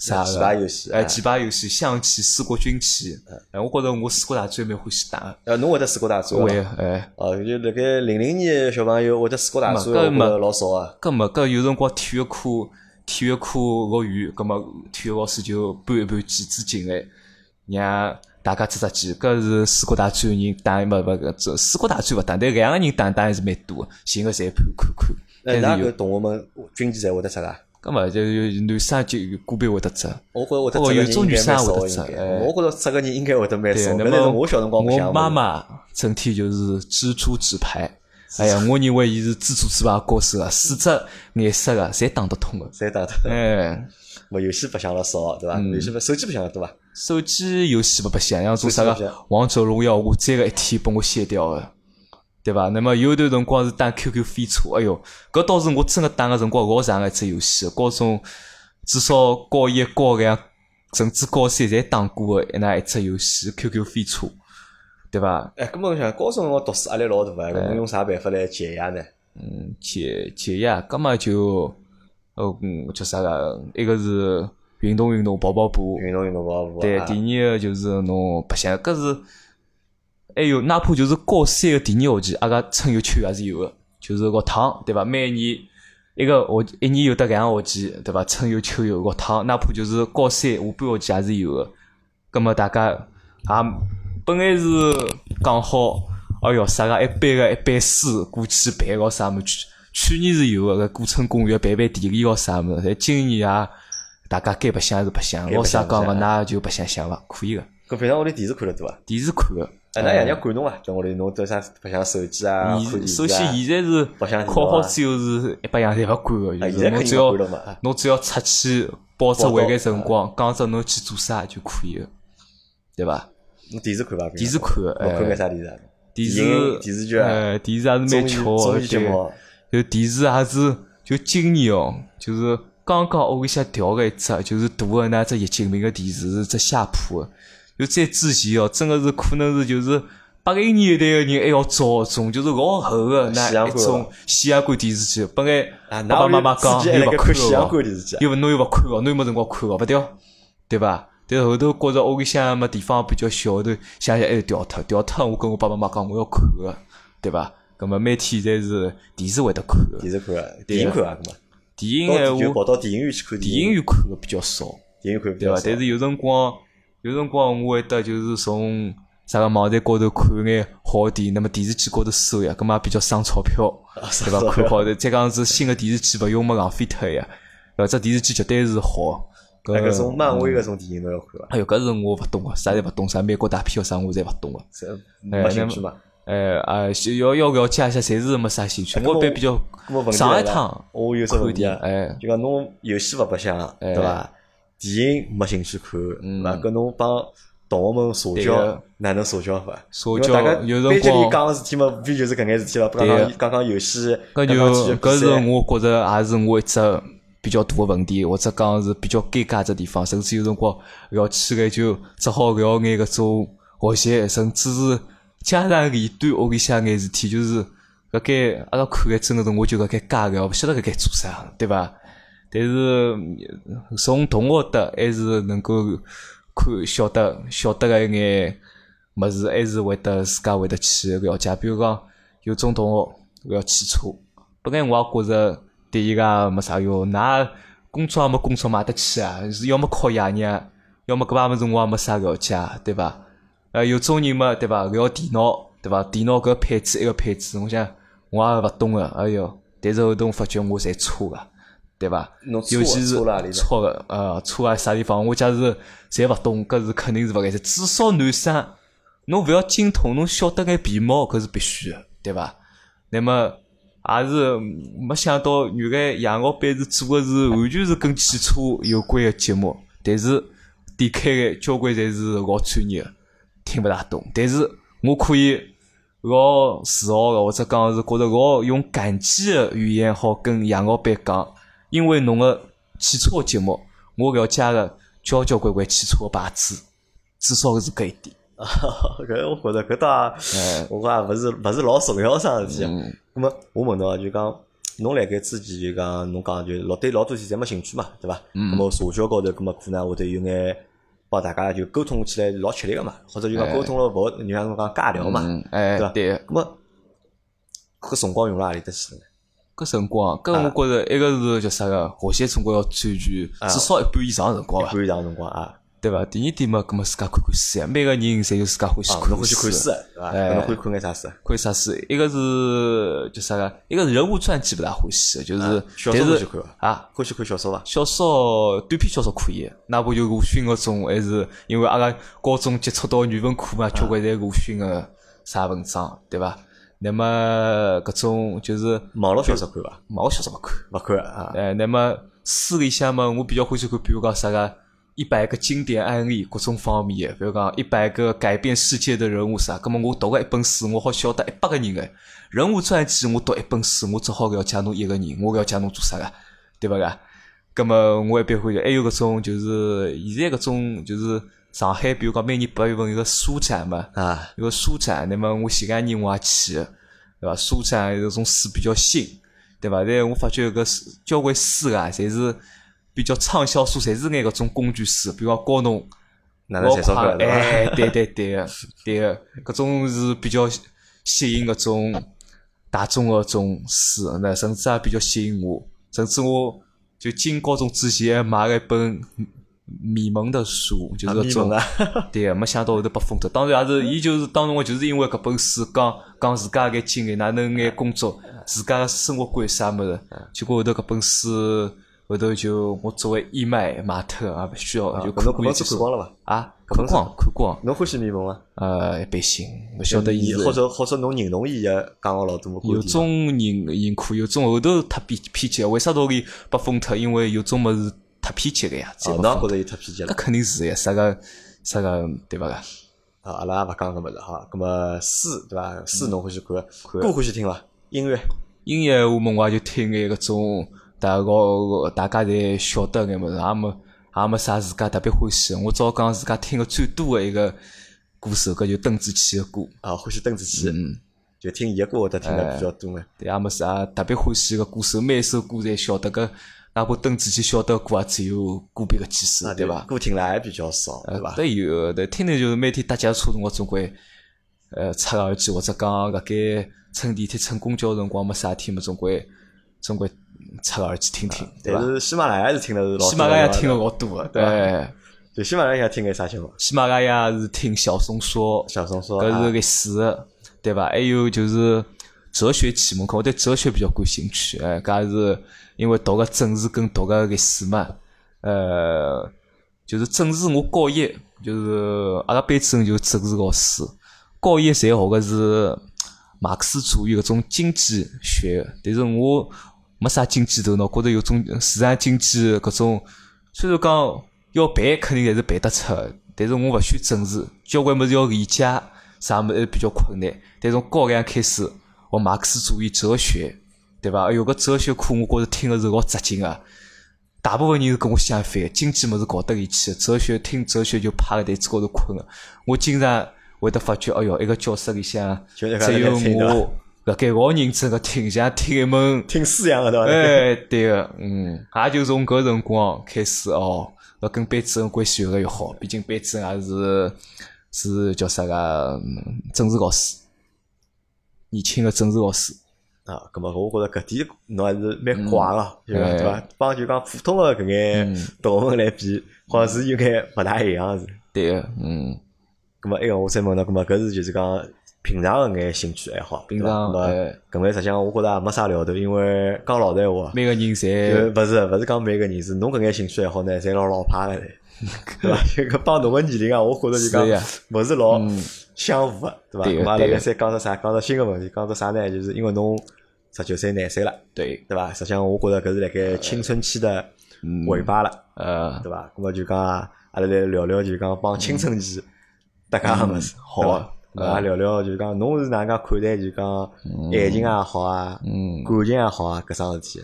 A: 啥棋牌游戏？
B: 哎，棋牌游戏，象棋、四国军棋。哎，我觉着我四国大战蛮欢喜打。
A: 呃，侬会得四国大战？
B: 会，哎。
A: 哦，就辣盖零零年小朋友会得四国大战，搿
B: 么
A: 老少啊。
B: 搿么搿有辰光体育课，体育课落雨，搿么体育老师就搬一搬棋子进来，让大家出出棋。搿是四国大战人打，勿勿搿这四国大战勿打，但两个人打打还是蛮多，寻个裁判看看。
A: 哎，那个同学们军棋侪会得出个？
B: 搿么就男生就个别会得
A: 只，我觉着
B: 有种女生会得
A: 只，我觉着这个人应该会得蛮少。那么我小辰光
B: 我妈妈整天就是蜘蛛纸牌，哎呀，我认为伊是蜘蛛纸牌高手啊，四只颜色个侪打得通个，
A: 侪打得通。哎，我游戏白相了少，对伐？游戏手机白相了多伐？
B: 手机游戏勿白相，像做啥个王者荣耀，我再个一天拨我卸掉个。对伐？那么有段辰光是打 QQ 飞车，哎哟，搿倒是我真个打个辰光老长个一只游戏，高中至少高一、高二，甚至高三侪打过个那一只游戏 QQ 飞车，对伐？
A: 哎，搿么想高中辰光读书压力老大个，搿侬用啥办法来解压呢？
B: 嗯，解解压，搿么就呃嗯叫啥个？一个是运动运动，跑跑步，
A: 运动运动，跑跑步。
B: 对，第二个就是侬白相，搿是。还有，哪怕就是高三个第二学期，阿个春游秋游也是有个，就是学堂，对伐？每年一个学一年有得两个学期，对伐？春游秋游学堂，哪怕就是高三下半学期也是有个。葛么大家也本来是讲好，哎哟，啥个一班个一班书过去办个啥么？去去年是有个，搿古村公园办办地理个啥么？但今年啊，大家该白相还是白相，老师讲个，那就白相相伐？可以个。
A: 搿平常屋里电视看了多伐？
B: 电视看个。
A: 哎，那爷娘管侬啊？在屋里侬做啥？白相手机啊？
B: 首先，现在是考好之后是一百样侪勿管个，就是侬只要侬只要出去报只会个辰光，讲只侬去做啥就可以个，对伐？
A: 侬电视看伐？
B: 电视看个，
A: 看眼啥电视？
B: 电视
A: 电视剧
B: 啊，电视还是蛮巧个，就电视还是就今年哦，就是刚刚屋里向调个一只，就是大个那只液晶屏个电视，是只夏普个。就再之前哦，真个是可能是就是八零年代个人还要早种，就是老厚个那一种西洋管电视机。本来爸爸妈妈讲又勿看
A: 个，
B: 又侬又勿看哦，侬又没辰光看哦，勿掉，对伐？但后头觉着屋里向么地方比较小，后头想想还是调脱，调脱我跟我爸爸妈妈讲我要看个，对伐？搿么每天侪是电视会得看个，
A: 电视看个，电影看啊，搿么
B: 电影闲
A: 话跑到电影院去看，
B: 电影院看个比较少，
A: 电影看
B: 对伐？但是有辰光。有辰光我会得就是从啥个网站高头看眼好电，那么电视机高头搜呀，搿么也比较省钞票，对伐？看好的，再讲是新个电视机勿用么浪费脱呀，搿只电视机绝对是好。
A: 搿种漫威搿种电影侬要看伐？
B: 哎哟，搿是我勿懂个，啥侪勿懂，啥美国大片啥我侪勿懂个。
A: 没兴趣嘛？
B: 哎啊，要要了解一下，侪是没啥兴趣。我一般比较上一趟，
A: 我有
B: 看点，哎，
A: 就讲侬游戏勿白相，对伐？电影没兴趣看，那搿侬帮同学们社交哪能社交法？
B: 社交有辰
A: 光讲个事体嘛，无非就是搿眼事体了。刚刚刚刚游戏，
B: 搿就搿是我觉着也是我一只比较大个问题，或者讲是比较尴尬只地方。甚至有辰光聊起来就只好聊眼搿种学习，甚至是家长里短屋里向眼事体，就是搿该阿拉看个真个是我就搿该尬聊，勿晓得搿该做啥，对伐？但是从同学的还是能够看晓得晓得个一眼物事，还是会得自家会得去了解。比如讲，有种同学要汽车，本来我也觉着对伊个没啥用。㑚工作也没工作买得起啊？是要么靠爷娘，要么搿把物事我也没啥了解，对伐？呃，有种人嘛，对伐？要电脑，对伐？电脑搿配置一个配置，我想我也勿懂个，哎哟！但是后头我发觉我侪错个。对伐？尤其是错个，呃，错啊啥地方？我假是侪勿懂，搿是肯定是勿该事。至少男生，侬勿要精通，侬晓得眼皮毛，搿是必须个，对伐？那么也是没想到，原来杨老板是做个是完全是跟汽车有关个节目，但是点开个交关侪是老专业，听勿大懂。但是我可以老自豪个，或者讲是觉着老用感激个语言，好跟杨老板讲，因为侬个汽车节目，我要加个交交关关汽车牌子，至少是搿一点。
A: 搿我觉着搿倒，我讲勿是勿是老重要桩事体。咁么我问侬就讲，侬辣盖之前就讲侬讲就老对老多事体侪没兴趣嘛，对伐？咁么社交高头咁么可能会得有眼帮大家就沟通起来老吃力个嘛，或者就讲沟通了勿，就像侬讲尬聊嘛，对伐？
B: 对。
A: 咁么搿辰光用辣何里搭去呢？
B: 搿辰光，搿我觉着一个是叫啥个，何些辰光要占据至少一半以上辰光
A: 伐？一半以上辰光啊。
B: 对伐？第二点嘛，搿么自家看看书呀。每个人侪有自家欢喜看
A: 欢喜看书，对伐？侬欢喜看眼啥书？
B: 看啥书？一个是叫啥个？一个是人物传记勿大欢喜，就是
A: 小说欢喜看啊？欢喜看小说伐？
B: 小说短篇小说可以，哪怕就鲁迅搿种，还是因为阿拉高中接触到语文课嘛，交关侪鲁迅个啥文章，对伐？那么搿种就是
A: 网络小说看伐？
B: 网络小说勿看，
A: 勿看啊？
B: 哎，那么书里向嘛，我比较欢喜看，比如讲啥个？一百个经典案例，各种方面，比如讲一百个改变世界的人物啥，葛么我读个一本书，我好晓得一百个人个人物传记，我读一本书，我只好了解侬一个人，我了解侬做啥个，对勿个？葛么我一般会，还有搿种就是现在搿种就是上海，比如讲每年八月份有个书展嘛，
A: 啊，
B: 有个书展，那么我前两年我也去，对伐？书展有种书比较新，对伐？但我发觉搿交关书啊，侪是。比较畅销书，侪是眼搿种工具书，比如讲教侬
A: 老快，
B: 哎，对对对个，对个，搿种是比较吸引搿种大众个种书，那甚至也比较吸引我，甚至我就进高中之前买了一本迷蒙的书，就是搿种，对个，没想到后头被封脱。当然也是，伊就是当时我就是因为搿本书讲讲自家眼经历，哪能眼工作，自家生活观啥物事，结果后头搿本书。后头就我作为义卖卖脱也勿需要，就可
A: 能看看光了伐？
B: 啊，看光看光。
A: 侬欢喜迷蒙吗？
B: 呃，一般性，勿晓得伊。
A: 或者或者侬认同伊个讲个老多
B: 有种人认可，有种后头太偏偏激，为啥道理被封脱？因为有种物事太偏激个呀。
A: 哦，侬觉着伊太偏激了？
B: 那肯定是呀，啥个啥个对伐个？
A: 啊，阿拉也勿讲搿物事哈。搿么书对伐？书侬欢喜看？歌欢喜听伐？音乐？
B: 音乐我们我也就听眼搿种。大个大家侪晓得眼物事，也没也没啥自家特别欢喜。我只好讲自家听个最多个一个歌手，搿就邓紫棋个歌。
A: 啊，欢喜邓紫棋，嗯，就听伊个歌会得听得比较多
B: 眼。对，也没啥特别欢喜个歌手，每首歌侪晓得个，哪怕邓紫棋晓得歌也只有个别个几首，对伐？
A: 歌听了还比较少，对伐？
B: 对有，对听的就是每天搭脚车辰光总归，呃，插耳机或者讲搿该乘地铁、乘公交辰光没啥听嘛，总归总归。插个耳机听听，
A: 但是喜马拉雅是听的是老
B: 喜马拉雅听的老多个，对。
A: 就喜马拉雅听个啥节目？
B: 喜马拉雅是听小松说，
A: 小松说，
B: 搿是历史，对伐？还有就是哲学启蒙课，我对哲学比较感兴趣，哎，搿是因为读个政治跟读个历史嘛，呃，就是政治我高一就是阿拉班主任就是政治老师，高一侪学个是马克思主义搿种经济学，但是我。没啥经济头脑，觉着有种市场经济搿种，虽然讲要背，肯定还是背得出，但是我勿选政治，交关物事要理解，啥物事比较困难。但从高两开始学马克思主义哲学，对伐？有个哲学课，我觉着听个是老扎劲个。大部分人是跟我相反，经济物事搞得一起，哲学听哲学就趴在台子高头困了。我经常会得发觉，哎哟，一个教室里向只有我。辣盖老认真个听，像听一门
A: 听书一样个，对伐？
B: 哎，对个，嗯，也就从搿辰光开始哦，要跟班主任关系越来越好。毕竟班主任也是是叫啥个政治老师，年轻个政治老师
A: 啊。咁么，我觉着搿点侬还是蛮怪个，对伐？帮就讲普通个搿眼同学来比，好像是有眼勿大一样是。
B: 对个，嗯。
A: 咁么，埃个我再问侬，咁么搿是就是讲。平常个眼兴趣爱好，
B: 平常
A: 搿搿眼实际上我觉着也没啥聊头，因为讲老实闲话，
B: 每个人侪
A: 勿是勿是讲每个人是侬搿眼兴趣爱好呢，侪老老派个，对伐？帮侬个年龄啊，我觉着就讲勿是老相符个，对伐？咁阿拉来再讲着啥？讲着新个问题，讲着啥呢？就是因为侬十九岁廿岁了，
B: 对。
A: 对伐？实际上我觉着搿是辣盖青春期的尾巴了，
B: 呃，
A: 对伐？咁么就讲阿拉来聊聊就讲帮青春期搭界个物事，好啊？啊，聊聊就讲侬是哪能介看待就讲爱情也好啊，嗯。感情也好啊，搿桩事体。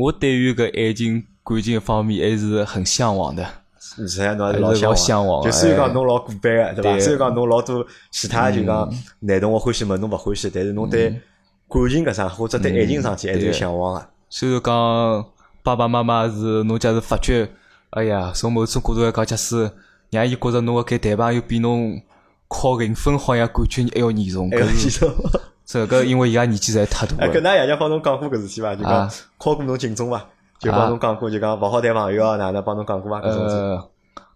B: 我对于搿爱情感情方面还是很向往的。
A: 实际上侬还是老向往，就虽然讲侬老古板个，对伐？虽然讲侬老多其他就讲男同学欢喜么，侬勿欢喜，但是侬对感情搿桩或者对爱情上去还是有向往个。
B: 虽然讲爸爸妈妈是侬假如发觉，哎呀，从某种角度来讲，假使让伊觉着侬个搿谈朋友比侬考零分好像感觉还要严重，搿是这个因为伊拉年纪实在太大了。
A: 跟㑚爷娘帮侬讲过搿事体伐？就讲考过侬警钟伐？就帮侬讲过，就讲勿好谈朋友啊，哪能帮侬讲过伐？搿种
B: 事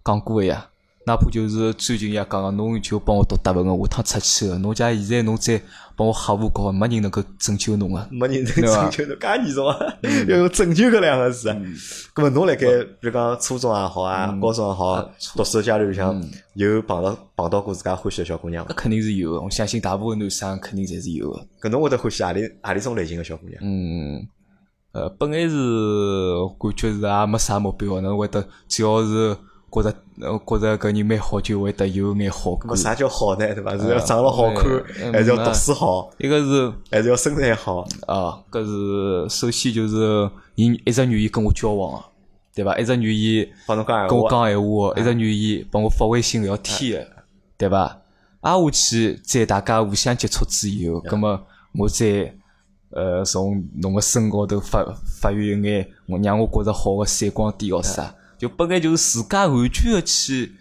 B: 讲过个呀。哪怕就是最近也讲个，侬就帮我读大文个，下趟出去个，侬家现在侬再帮我吓唬搞，没人能够拯救侬个，
A: 没人能拯救侬，介严重啊！要用拯救搿两个字。咾么侬辣盖，比如讲初中也好啊，高中也好，读书阶段里向有碰到碰到过自家欢喜个小姑娘伐？
B: 搿肯定是有个，我相信大部分男生肯定侪是有个。
A: 搿侬会得欢喜何里何里种类型个小姑娘？
B: 嗯，呃，本来是感觉是也没啥目标，侬会得只要是。觉着，觉着搿人蛮好，就会得有眼好感。
A: 啥叫好呢？对伐？是要长了好看，还是要读书好？
B: 一个是，
A: 还是要身材好？
B: 啊，搿是首先就是伊一直愿意跟我交往，对伐？一直愿意
A: 跟我
B: 讲闲话，一直愿意帮我发微信聊天，对伐？挨下去，在大家互相接触之后，葛么我再呃从侬个身高头发发育一眼，我让我觉着好个闪光点哦啥？就本来就是自家完全个去，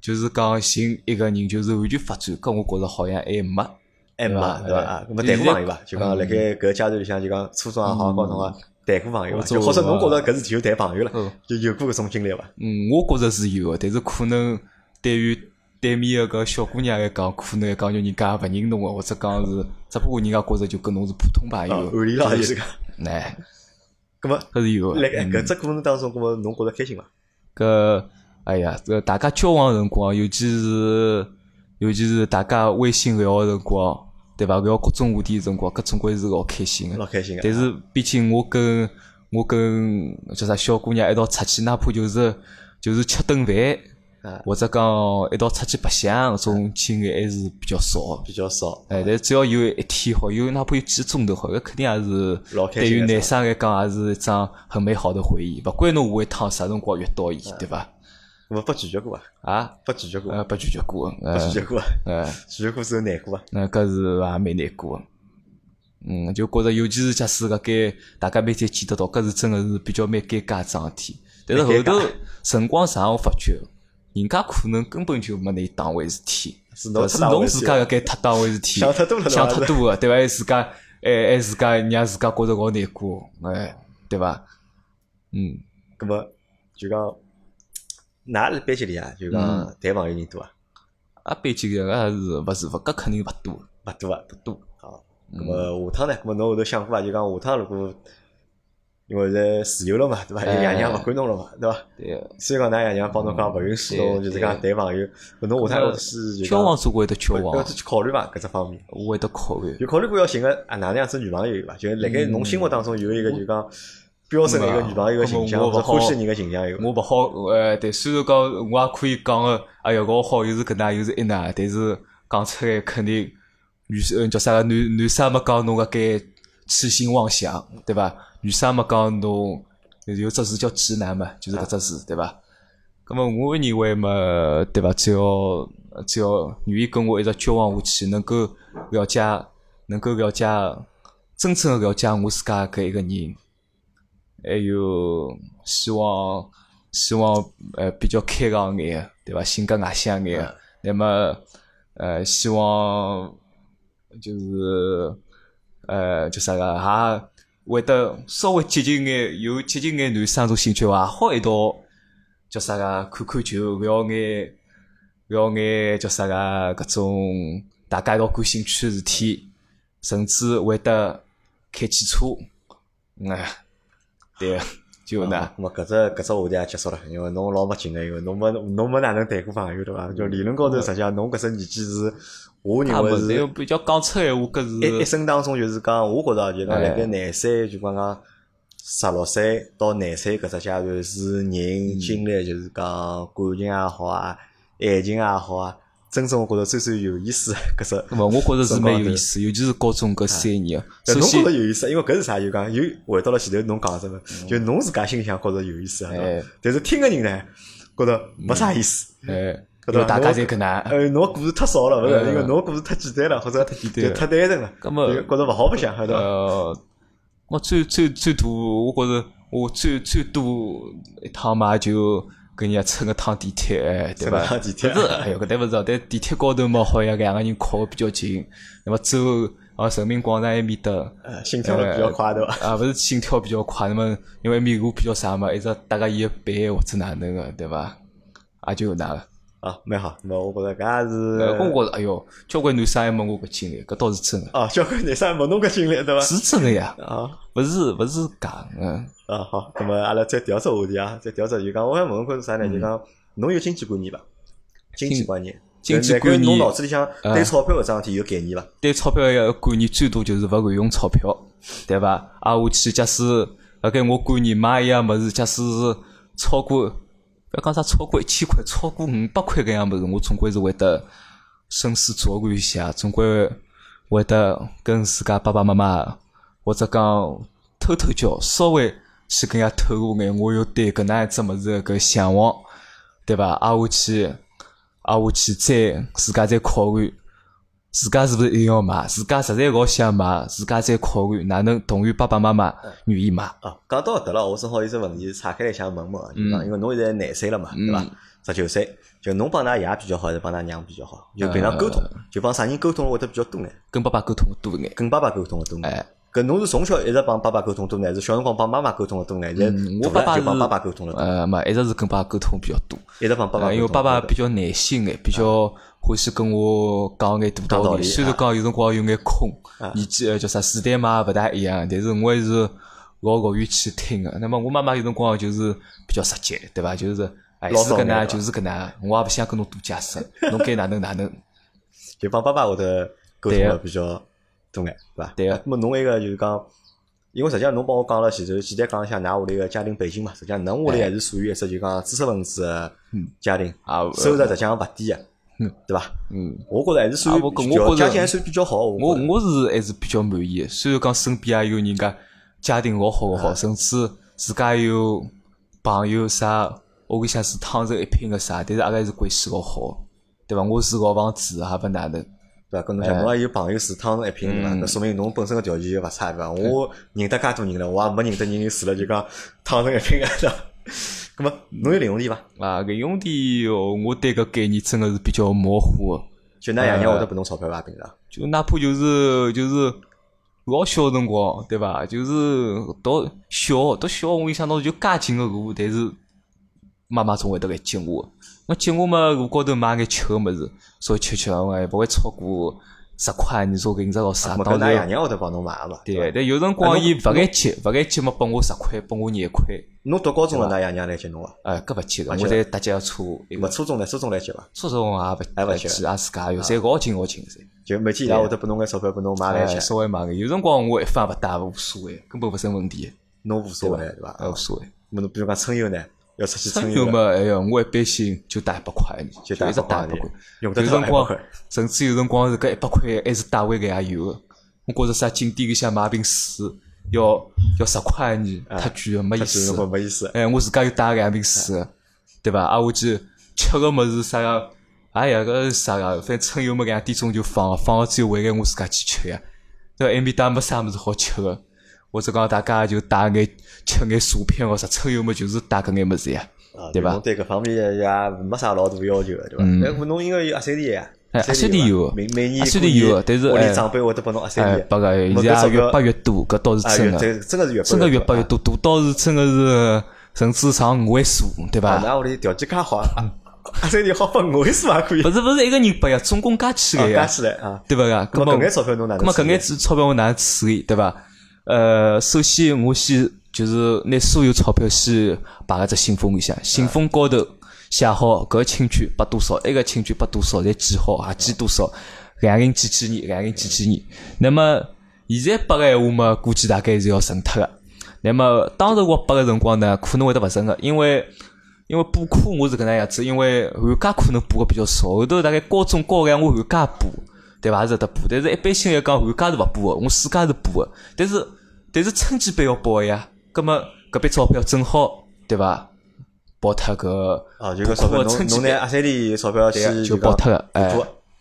B: 就是讲寻一个人，就是完全发展。搿我觉着好像还没，
A: 还没，对伐？没谈过朋友伐？就讲辣盖搿阶段里向，就讲初中也好，高中啊，谈过朋友伐？就或者侬觉着搿事体就谈朋友了，就有过搿种经历伐？
B: 嗯，我觉着是有个，但是可能对于对面个搿小姑娘来讲，可能讲就人家勿认侬个，或者讲是只不过人家觉着就跟侬是普通朋友，
A: 暗恋了就是个，
B: 哎。
A: 咁么，
B: 还是有。
A: 辣盖搿只过程当中，咁么侬觉着开心伐？
B: 搿，哎呀，搿大家交往辰光，尤其是尤其是大家微信聊个辰光，对伐？聊各种话题辰光，搿总归是老开心个。
A: 老开心个。
B: 但是，毕竟我跟我跟叫啥小姑娘一道出去，哪怕就是就是吃顿饭。或者讲一道出去白相，种经历还是比较少，
A: 比较少。
B: 哎，但只要有一天好，有哪怕有几个钟头好，搿肯定也是对于男生来讲，也是一桩很美好的回忆。勿管侬下一趟啥辰光遇到伊，对伐？
A: 我不拒绝过
B: 啊？啊，
A: 不拒绝过？
B: 呃，不拒绝过，
A: 不拒绝过。呃，拒绝过是难过啊？
B: 那搿是也蛮难过。嗯，就觉着尤其是假使搿该大家每天见得到，搿是真个是比较蛮尴尬桩事体。但是后头辰光长，我发觉。人家可能根本就没拿当回事体，
A: 是侬
B: 自家要该太当回事体，
A: 想太多了，
B: 想太多了，对伐？还自家，还还自家让自家觉着老难过，哎，对伐？嗯，
A: 那么就讲，哪是班级里啊？就讲谈朋友人多啊？
B: 啊，班级里个是勿是勿？搿肯定勿多，
A: 勿多啊，勿多。好，那么下趟呢？那么侬后头想过伐？就讲下趟如果。因为在自由了嘛，对伐？爷娘勿管侬了嘛，对伐？
B: 对。
A: 虽然讲㑚爷娘帮侬讲勿允许侬，就是讲谈朋友，侬下趟是
B: 交往是会得交往，
A: 要去考虑伐？搿只方面，
B: 我会得考虑。
A: 有考虑过要寻个啊哪能样子女朋友伐？就辣盖侬心目当中有一个就讲标准的一个女朋友个形象，或者欢喜人个形象有。
B: 我勿好，呃，对，虽然讲我也可以讲个，哎呀，我好又是搿能又是一能，但是讲出来肯定女生叫啥个男男生没讲侬个该痴心妄想，对伐？女生嘛讲侬有只字叫直男嘛，就是搿只字，对伐？咁么我认为嘛，对伐？只要只要愿意跟我一直交往下去，能够了解，能够了解，真正的了解我自家搿一个人，还有希望希望呃比较开朗眼，对伐？性格外向眼，那么呃希望就是呃叫啥个哈？会得稍微接近眼，有接近眼男生种兴趣伐，好一道叫啥个看看球，聊眼聊眼叫啥个搿种大家一道感兴趣事体，甚至会得开汽车，哎，对，就那。
A: 么搿只搿只话题也结束了，因为侬老没劲个，因为侬没侬没哪能谈过朋友对伐？就理论高头实际上侬搿只年纪是。我认为是
B: 比较讲出闲话，搿是
A: 一一生当中就是讲，我觉着就讲辣盖廿三就讲讲十六岁到廿岁搿只阶段是人经历，就是讲感情也好啊，爱情也好啊，真正我觉着最最有意思搿只。
B: 咾么，我觉着是蛮有意思，尤其是高中搿三年。
A: 侬觉着有意思，因为搿是啥？就讲又回到了前头侬讲什么？就侬自家心里向觉着有意思啊，但是听个人呢，觉着没啥意思。
B: 哎。因为大家侪搿能，
A: 呃，侬故事太少了，勿是？因为侬故事太简单了，或者就太单纯了，
B: 搿么
A: 觉着勿好白相，晓得
B: 呃，我最最最多，我觉着我最最多一趟嘛，就跟人家乘个趟地铁，对伐？
A: 地铁。
B: 是，哎呦，搿搭勿是，但地铁高头嘛，好像两个人靠个比较近，那么走啊，人民广场埃面搭，
A: 呃，心跳比较快，对伐？
B: 啊，勿是心跳比较快，那么因为面路比较啥嘛，一直搭个伊个背或者哪能个，对伐？也就那个。
A: 啊，蛮好，那我觉着搿也是。
B: 我觉着，哎哟，交关男生还问我搿经历，搿倒是真个。
A: 哦，交关男生问侬搿经历，对伐？
B: 是真个呀。
A: 啊，
B: 勿是勿是假个。
A: 啊，好，那么阿拉再调只话题啊，再调只就讲，我想问问看是啥呢？就讲侬有经济观念伐？经济观念。
B: 经济观念。
A: 侬脑子里向对钞票搿桩事体有概念伐？
B: 对钞票个观念最多就是勿会用钞票，对伐？啊，我去，假使辣盖我观念买一样物事，假使是超过。要讲啥超过一千块，超过五百块搿样物事，我总归是会得深思熟虑一下，总归会得跟自家爸爸妈妈或者讲偷偷叫，稍微去跟人家透露眼，我有对搿能样子物事搿向往，对伐？挨下去，挨下去再自家再考虑。自家是勿是一定要买？自家实在老想买，自家再考虑哪能同意爸爸妈妈愿意买。
A: 啊，讲到搿搭了，我正好有只问题岔开来想问问，就讲因为侬现在廿岁了嘛，对伐？十九岁，就侬帮㑚爷比较好，还是帮㑚娘比较好？就平常沟通，就帮啥人沟通会得比较多呢？
B: 跟爸爸沟通多一眼，
A: 跟爸爸沟通的多眼。搿侬是从小一直帮爸爸沟通多呢，还是小辰光帮妈妈沟通的多呢？现在
B: 我爸爸
A: 就帮爸爸沟通了。
B: 呃，嘛，一直是跟爸爸沟通比较多。
A: 一直帮爸爸。
B: 因为爸爸比较耐心眼，比较欢喜跟我讲眼大道理。虽然讲有辰光有眼空，年纪呃叫啥时代嘛勿大一样，但是我还是老乐意去听个。那么我妈妈有辰光就是比较直接，对伐？就是哎是搿能，就是搿能，我也勿想跟侬多解释，侬该哪能哪能。
A: 就帮爸爸会得沟通的比较多眼，对伐？
B: 对个。
A: 那么侬埃个就是讲。因为实际上侬帮我讲了前头，简单讲一下㑚屋里个家庭背景嘛。实际上侬屋里还是属于一只就讲知识分子个家庭，收入实际上勿低个，对伐？嗯，我觉着还是属于比较家境还算比较好。
B: 我我是还是比较满意。虽然讲身边也有人家家庭老好个好，甚至自家有朋友啥，屋里向是汤臣一品个啥，但是阿拉还是关系老好，对伐？我是个房子，还勿哪能。
A: 对伐？跟侬讲，侬也有朋友住汤臣一品对伐？那说明侬本身个条件就勿差对伐？我认得介多人了，我也没认得人住了就讲汤臣一品个对伐？咾么，侬有零用钿伐？
B: 啊，零用钿哦，我对搿概念真个是比较模糊个。
A: 就㑚爷娘会得拨侬钞票伐？平常？
B: 就哪怕就是就是老小辰光对伐？就是到小到小，我印象当中就介近个路，但是妈妈总会得来接我。我接我嘛，路高头买眼吃个物事，稍微吃吃，我也勿会超过十块。你说搿五十老师啊？当
A: 然，爷娘会得帮侬买嘛。
B: 对，但有辰光伊勿爱接，勿爱接嘛，拨我十块，拨我廿块。
A: 侬读高中了，㑚爷娘来接侬伐？
B: 哎，搿勿接个，我在搭脚车。
A: 勿初中呢？初中来接伐？
B: 初中也勿
A: 也勿
B: 接，也自家有，侪老近老近噻。
A: 就每天伊拉会得拨侬眼钞票，拨侬买来吃。
B: 稍微买眼，有辰光我一分勿带无所谓，根本勿成问题。
A: 侬无所谓对伐？
B: 无所谓。
A: 侬比如讲春游呢？要出去
B: 春游嘛？哎哟，我一般性就带一百块，就一直带一百块。
A: 有
B: 辰光，甚至有辰光是搿一百块还是带回来也有个。我觉着啥景点里向买瓶水要要十块呢，太贵了，没意思。
A: 没意思。
B: 哎，我自家又带两瓶水，对伐？啊，我去吃个物事啥个，哎呀，搿啥个？反正春游嘛，两点钟就放，放了之后回来我自家去吃呀。对，埃面搭没啥物事好吃个。或者讲大家就带眼吃眼薯片哦，啥春游么就是带搿眼物事呀，对伐？
A: 对搿方面也没啥老大要求个，对伐？那侬应该有阿三弟呀，
B: 阿三弟有，
A: 每每年阿
B: 三弟有，但是
A: 屋里长辈会得拨侬阿三弟，
B: 拨个现在越拨越多，搿倒是真个，
A: 真个是越
B: 真个越拨越多，多到是真个是甚至上五位数，对伐？
A: 那屋里条件介好，阿三弟好拨五位数也可以。
B: 勿是勿是一个人拨呀，总共加起来呀，
A: 加起来啊，
B: 对伐？个，
A: 搿眼钞票侬哪能？
B: 搿眼钞票我哪能处理，对伐？呃，首先我先就是拿所有钞票先摆个只信封里向，信封高头写好搿亲眷拨多少，埃个亲眷拨多少，再记好啊，记多少，两人几几年，两人几几年。那么现在拨个闲话嘛，估计大概是要存脱个。那么当时我拨个辰光呢，可能会得勿准个，因为因为补课我是搿能样子，因为寒假可能补个比较少，后头大概高中高三我寒假补，对伐？是得补，但是一般性来讲寒假是勿补个，我暑假是补个，但是但是春季班要报个呀，葛么搿笔钞票正好对伐？报脱搿
A: 哦，就搿钞票侬侬拿阿三里钞票去
B: 就报脱个，哎，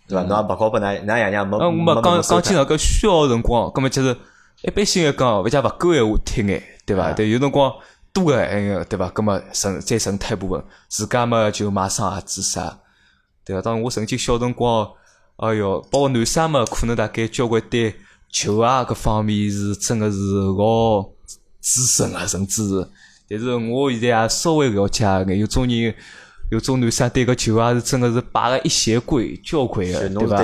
A: 对伐？侬也勿好拨㑚㑚爷娘没
B: 嗯，
A: 没
B: 没讲讲
A: 清
B: 清爽搿需要辰光，葛么就是一般性来讲，勿讲勿够闲话听眼，对伐？对，有辰光多个哎个，对伐？葛么剩再剩脱一部分，自家嘛就买双鞋子啥，对伐？当然我曾经小辰光，哎哟，包括男生嘛，可能大概交关对球啊搿方面是真个是老资深个，甚至是，但是我现在也稍微了解眼，有种人。有种男生对搿球啊是真个是摆个一鞋柜交关个，对伐？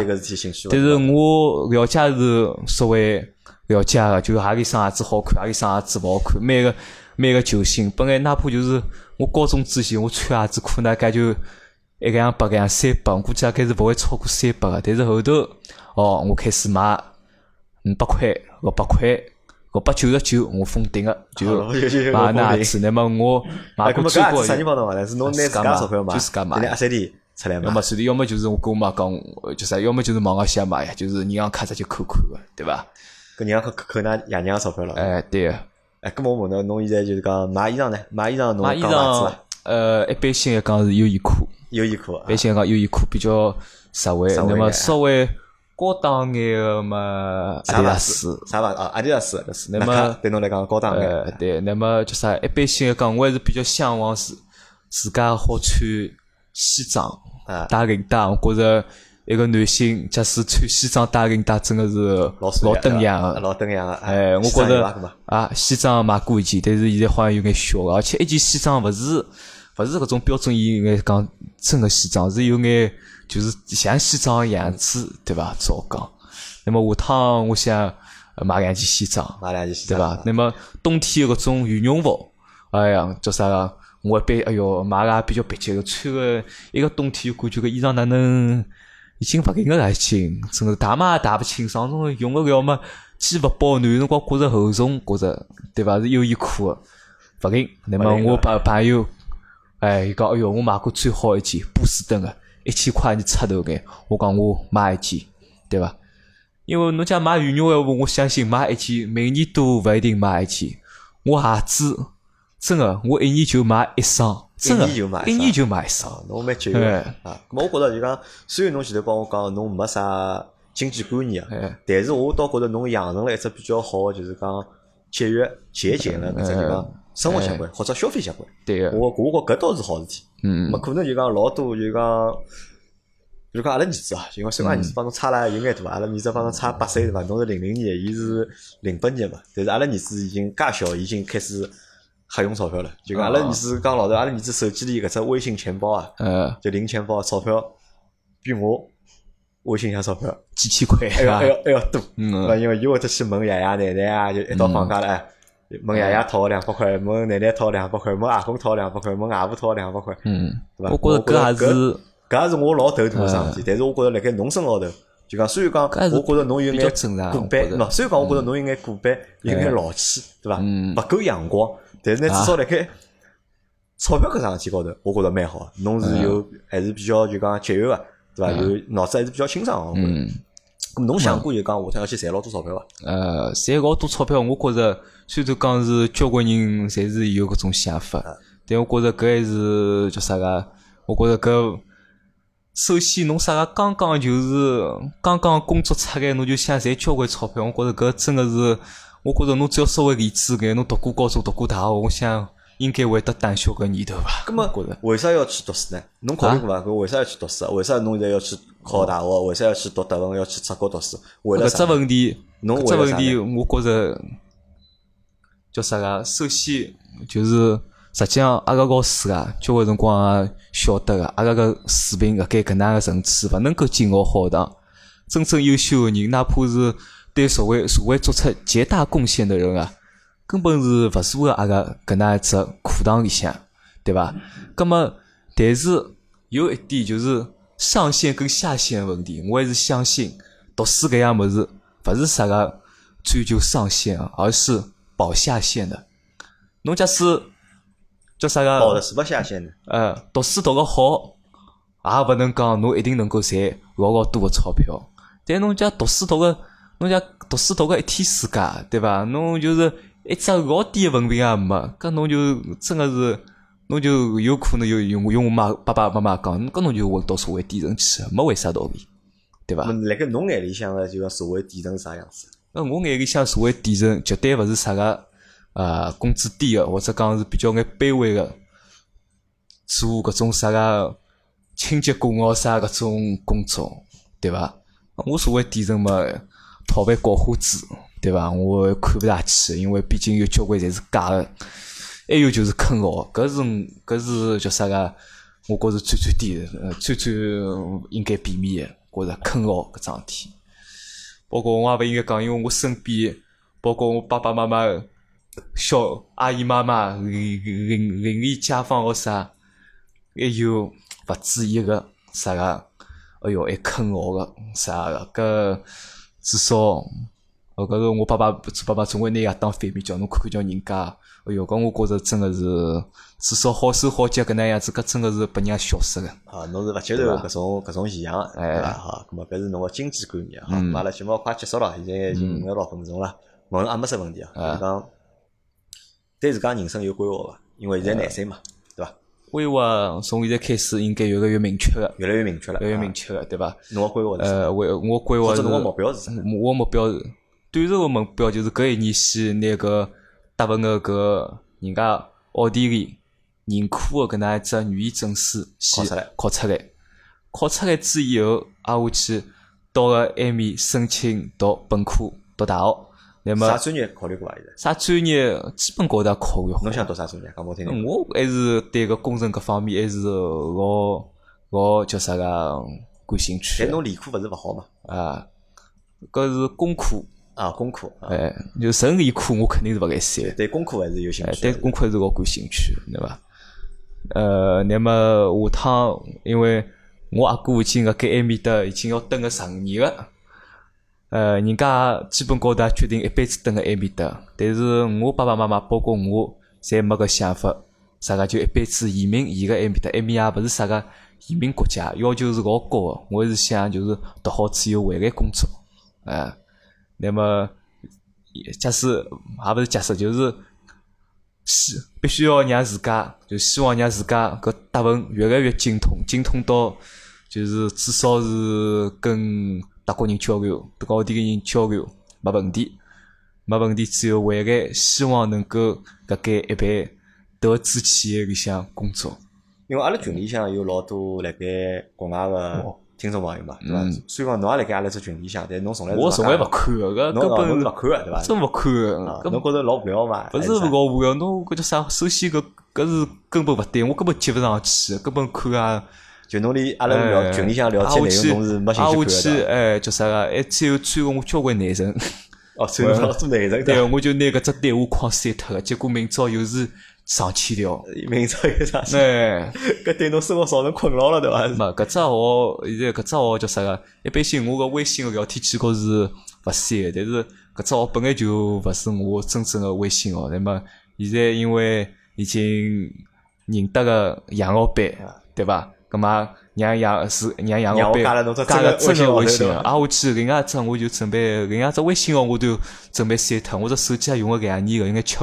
B: 但是我了解是稍微了解个，就何里双鞋子好看，何里双鞋子勿好看。每个每个球星，本来哪怕就是我高中之前我穿鞋子可能介就一个样百个样三百，我估计大概是勿会超过三百个。但是后头哦，我开始买五百块、六百块、六百九十九，我封顶个，就 买那鞋子。那么我买过最高
A: 啥人帮侬买的？是侬拿自家钞票买，
B: 就自家买
A: 阿三里出来买
B: 要么。是的，要么就是我跟我妈讲，呃就啥，要么就是网高先买呀，就是银行卡直接扣扣个，对伐？
A: 搿银行扣扣㑚爷娘钞票了。
B: 哎，对个。
A: 哎，搿么我问侬，侬现在就是讲买衣裳呢？买衣裳侬
B: 买衣裳
A: 伐？，
B: 呃，一般性来讲是优衣库，
A: 优衣库啊
B: 一般性来讲优衣库比较实惠，那么稍微高档眼个嘛，阿迪达斯。？
A: 啥牌子？哦，阿迪达斯。
B: 那么
A: 对侬来讲高档眼。
B: 呃，对，那么就啥？一般性来讲，我还是比较向往自自家好穿西装
A: 啊，
B: 打领带。我觉着一个男性假使穿西装打领带，真个是
A: 老
B: 老登样个。
A: 老登样个。
B: 哎，我觉着啊，西装买过一件，但是现在好像有眼小个，而且一件西装勿是勿是搿种标准意义眼讲真个西装，是有眼就是像西装个样子，对伐？照讲。那么下趟我想呃买两件西装，
A: 买两件西装
B: 对伐？那么冬天搿种羽绒服，哎呀，叫啥个？我一般哎哟买个也比较别致个，穿个一个冬天就感觉搿衣裳哪能已经勿紧个了，已经真个汏嘛也汏勿清爽，种用个要么既勿保暖，辰光觉着厚重，觉着对伐？是优衣库个勿行。那么我朋朋友，哎，伊讲哎哟，我买过最好一件波司登个，一千块钿出头眼，我讲我买一件，对伐？因为侬讲买羽绒闲话，我相信买一件，每年都勿一定买一件。我鞋子真个，我一年就买一双，真个，
A: 一年就买一双侬蛮节约。
B: 哎。
A: 啊。咁么我觉着就讲，虽然侬前头帮我讲侬没啥经济观念啊
B: 哎，
A: 但是我倒觉着侬养成了一只比较好个，就是讲节约节俭了搿只就讲生活习惯或者消费习惯。
B: 对个，
A: 我我觉搿倒是好事体。
B: 嗯
A: 没可能就讲老多就讲。就讲阿拉儿子啊，就讲虽然儿子帮侬差了有眼大，阿拉儿子帮侬差八岁对伐？侬是零零年，伊是零八年嘛，但是阿拉儿子已经介小，已经开始瞎用钞票了。就讲阿拉儿子讲老头，阿拉儿子手机里搿只微信钱包啊，
B: 呃，
A: 就零钱包钞票比我微信上钞票
B: 几千块啊
A: 还要还，要还要多，
B: 嗯？
A: 因为伊会得去问爷爷奶奶啊，就一到放假了，哎，问爷爷讨两百块，问奶奶讨两百块，问阿公讨两百块，问外婆讨两百块，
B: 嗯，
A: 对伐？
B: 我觉着搿也是
A: 搿也是我老头痛个桩事体，但是我觉着辣盖侬身高头，就讲虽然讲，我觉着侬有眼
B: 正常
A: 古板，喏，虽然讲我觉着侬有眼古板，有眼老气，对伐？
B: 嗯
A: 勿够阳光，但是呢，至少辣盖钞票搿桩事体高头，我觉着蛮好。侬是有还是比较就讲节约个，对伐？有脑子还是比较清爽个。我觉着。
B: 嗯。
A: 咁侬想过就讲下趟要去赚老多钞票伐？
B: 呃，赚老多钞票，我觉着虽然讲是交关人侪是有搿种想法，但我觉着搿还是叫啥个？我觉着搿首先侬啥个刚刚就是刚刚工作出来，侬就想赚交关钞票，我觉着搿真个是，我觉着侬只要稍微理智眼，侬读过高中、读过大学，我想应该会得胆小搿念头伐？
A: 咁么
B: 觉着
A: 为啥要去读书呢？侬考虑过伐？搿为啥要去读书？为啥侬现在要去考大学？为啥要去读德文？要去出国读书？为了
B: 搿只？问题，
A: 侬
B: 搿只问题，
A: 呢
B: 我觉着叫啥个？首先就是，实际上阿拉老师啊，交关辰光也晓得个，阿拉个水平搿该搿能介个层次，勿能够进学学堂。真正优秀个人，哪怕是对社会社会做出极大贡献的人啊，根本是勿适合阿拉搿能介一只课堂里向，对伐？葛么，但是有一点就是上限跟下限的问题，我还是相信读书搿样物事，勿是啥个追求上限啊，而是保下限的，侬假使叫啥个？
A: 抱着是勿下限的。
B: 呃，读书读个好，也勿能讲侬一定能够赚老老多个钞票。但侬讲读书读个，侬讲读书读个一天世界，对伐？侬就是一只老低个文凭也没，搿侬就真个是，侬就有可能有用用我妈爸爸妈妈讲，搿侬就混到社会底层去，没为啥道理，对伐？
A: 辣盖侬眼里向个就讲社会底层啥样子？
B: 那我眼里向所谓底层绝对勿是啥个呃工资低个，或者讲是比较眼卑微个，做搿种啥个清洁工哦啥搿种工作，对伐？我所谓底层嘛，讨饭搞花子，对伐？我看勿大起，因为毕竟有交关侪是假个，还有就是坑号，搿是搿是叫啥个？我觉着最最低的，呃，最最应该避免个，觉着坑号搿桩事体。包括我也勿应该讲，因为我身边，包括我爸爸妈妈、小阿姨妈妈、邻邻邻里街坊或啥，还有勿止一个啥个，哎哟，还坑我个啥个，搿至少，搿个我爸爸做爸爸总归拿伊当反面叫，侬看看叫人家，哎哟，搿我觉着真个是，至少好手好脚搿能样子，搿真个是拨人家笑死个。
A: 啊，侬是勿接受搿种搿种现象，对伐？好，搿么搿是侬个经济观念啊。阿拉节目快结束了，现在已经五十六分钟了，问阿没啥问题啊。就讲对自家人生有规划伐？因为现在廿岁嘛，对伐？
B: 规划从现在开始应该越来越明确个，
A: 越来越明确了，
B: 越来越明确个，对伐？
A: 侬个规划是？
B: 呃，我我规划是。
A: 侬个目标是啥？
B: 我目标是短程个目标就是搿一年先拿个答文个搿人家奥地利认可个搿能一只语言证书先考出来，考出来之以后，挨下去到个埃面申请读本科、读大学。那么
A: 啥专业考虑过伐？现在
B: 啥专业基本高头也考虑好。
A: 侬想读啥专业？讲我听听。
B: 我还是对个工程搿方面还是老老叫啥个感兴趣。
A: 但侬理科勿是勿好嘛？
B: 啊，搿是工科
A: 啊，功课。
B: 哎，就纯理科我肯定是勿该三。
A: 对功课还是有兴趣。
B: 对功课是老感兴趣，对伐？呃，那么下趟因为我阿哥已经辣盖埃面搭已经要蹲个十五年了。呃，人家基本高头也决定一辈子蹲辣埃面搭，但是我爸爸妈妈包括我，侪没搿想法，啥个就一辈子移民移个埃面搭，埃面也勿是啥个移民国家，要求是老高个。我是想就是读好之后回来工作，啊，那么假使也勿是假使，就是希必须要让自家，就希望让自家搿德文越来越精通，精通到就是至少是跟。德国人交流，跟奥地利人交流没问题，没问题之后回来，希望能够辣盖一般德资企业里向工作。
A: 因为阿拉群里向有老多辣盖国外个听众朋友嘛，对伐？虽然讲侬也辣盖阿拉只群里向，但侬从来
B: 我从来勿看个，搿根本
A: 是勿看个，对伐？
B: 真勿看个，
A: 侬觉着老无聊嘛？
B: 勿是老无聊，侬搿叫啥？首先搿搿是根本勿对，我根本接勿上去，根本看啊。
A: 就侬连阿拉聊群里向聊天内容，侬是没兴趣看
B: 的。下去，哎，叫啥个？还最后穿个我交关男神。
A: 哦，穿个 老多男神。
B: 对，我就拿搿只对话框删脱个，结果明朝又是上千条。
A: 明朝又上
B: 千。哎，
A: 搿对侬生活造成困扰了，对伐？
B: 没，搿只号现在搿只号叫啥个？一般性我个微信个聊天记录是勿删个，但是搿只号本来就勿是我真正个微信号。那么现在因为已经认得个杨老板，对伐？葛末让杨是让杨老板加了真个微信，啊，我去另外一只我就准备另外一只微信号我都准备删脱，我这手机也用了两年个，有眼吃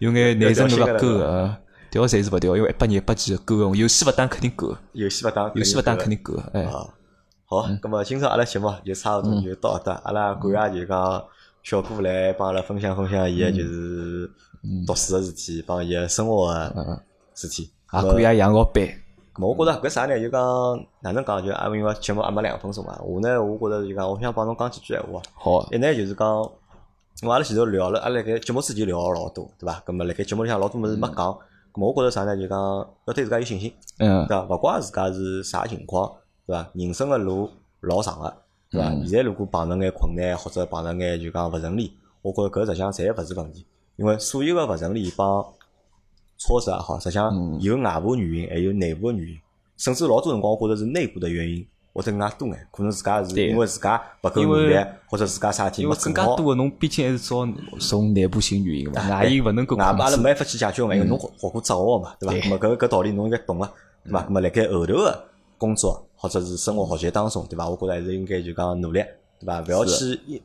B: 有眼内存勿够个，调侪是勿调，因为一百年一百几够用，游戏勿打肯定够，
A: 游戏勿打
B: 游戏勿打肯定够，哎，
A: 好，葛末今朝阿拉节目就差勿多就到得，阿拉感谢就讲小哥来帮阿拉分享分享伊个就是读书个事体，帮伊个生活个事体，
B: 也感谢杨老板。
A: 我觉着搿啥呢？就讲哪能讲？就阿因为节目还没两分钟嘛。我呢，我觉着就讲，我想帮侬讲几句闲话。
B: 好。
A: 一呢就是讲，我阿拉前头聊了，阿拉辣盖节目之前聊了老多，对伐？咁么辣盖节目里向老多物事没讲。咁么我觉着啥呢？就讲要对自家有信心。嗯。对伐？勿怪自家是啥情况，对伐？人生个路老长个，对伐？现在如果碰着眼困难或者碰着眼就讲勿顺利，我觉着搿实际上侪勿是问题，因为所有个勿顺利帮。挫折也好，实际上有外部原因，还有内部个原因，甚至老多辰光我觉着是内部的原因或者更加多眼，可能自家是因为自家勿够努力，或者自家啥体没
B: 更加多个侬毕竟还是找从内部性原因嘛，外因勿能够。
A: 外部阿拉没法去解决嘛，因为侬学过哲学嘛，对伐？咾搿搿道理侬应该懂个，对伐？咾么辣盖后头个工作或者是生活学习当中，对伐？我觉着还是应该就讲努力，对伐？勿要去一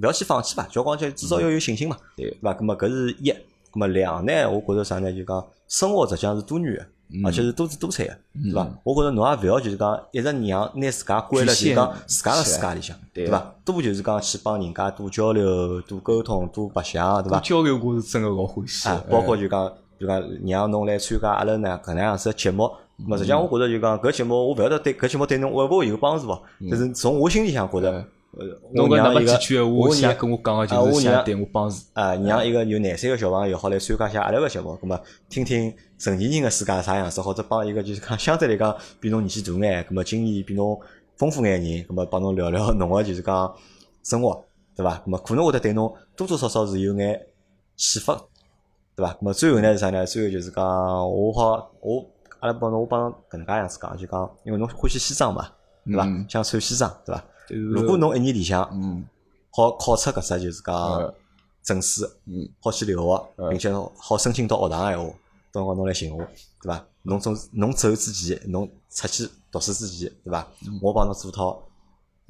A: 勿要去放弃吧，就讲就至少要有信心嘛，对伐？咾么搿是一，咾么两呢？我觉着啥呢？就讲生活实际上是多元的。而且是多姿多彩个，对伐？我觉着侬也勿要就是讲一直让拿自家关了，就是讲自家个世界里向，对伐？多就是讲去帮人家多交流、多沟通、多白相，对伐？
B: 交流我是真个老欢喜。
A: 啊，包括就讲，就讲让侬来参加阿拉呢搿能样子节目，么实际上我觉着就讲搿节目我勿晓得对搿节目对侬会勿会有帮助哦？但是从我心里向觉着。
B: 呃，侬搿那么几句话，我想跟我讲个就是想对我帮助
A: 啊，让一个有廿岁个小朋友好来参加下阿拉个节目，葛末听听成年人个世界啥样子，或者帮一个就是讲相对来讲比侬年纪大眼，葛末经验比侬丰富眼人，葛末帮侬聊聊侬个就是讲生活，对伐？葛末可能会得对侬多多少少是有眼启发，对伐？葛末最后呢是啥呢？最后就是讲我好我阿拉帮侬我帮侬搿能介样子讲，就讲因为侬欢喜西装嘛，对伐？想穿西装，对伐？如果侬一年里向，好考出搿只就是讲证书，好去留学，并且好申请到学堂闲话，到辰光侬来寻我，对伐？侬走侬走之前，侬出去读书之前，对伐？我帮侬做套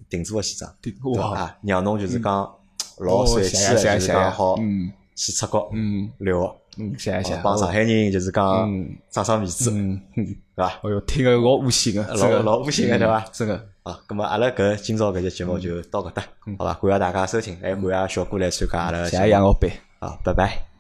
A: 定做个西装，对伐？让侬就是讲老帅气个，就是讲好去出国留学。
B: 嗯，谢谢。
A: 帮上海人就是讲长长面子，对伐？
B: 哎哟，听个老恶心个，
A: 老老恶心个，对伐？
B: 真个。
A: 啊，咁么阿拉搿今朝搿节节目就到搿搭，好吧？感谢大家收听，还感谢小哥来参加阿拉。
B: 谢谢杨老板，
A: 好，拜拜。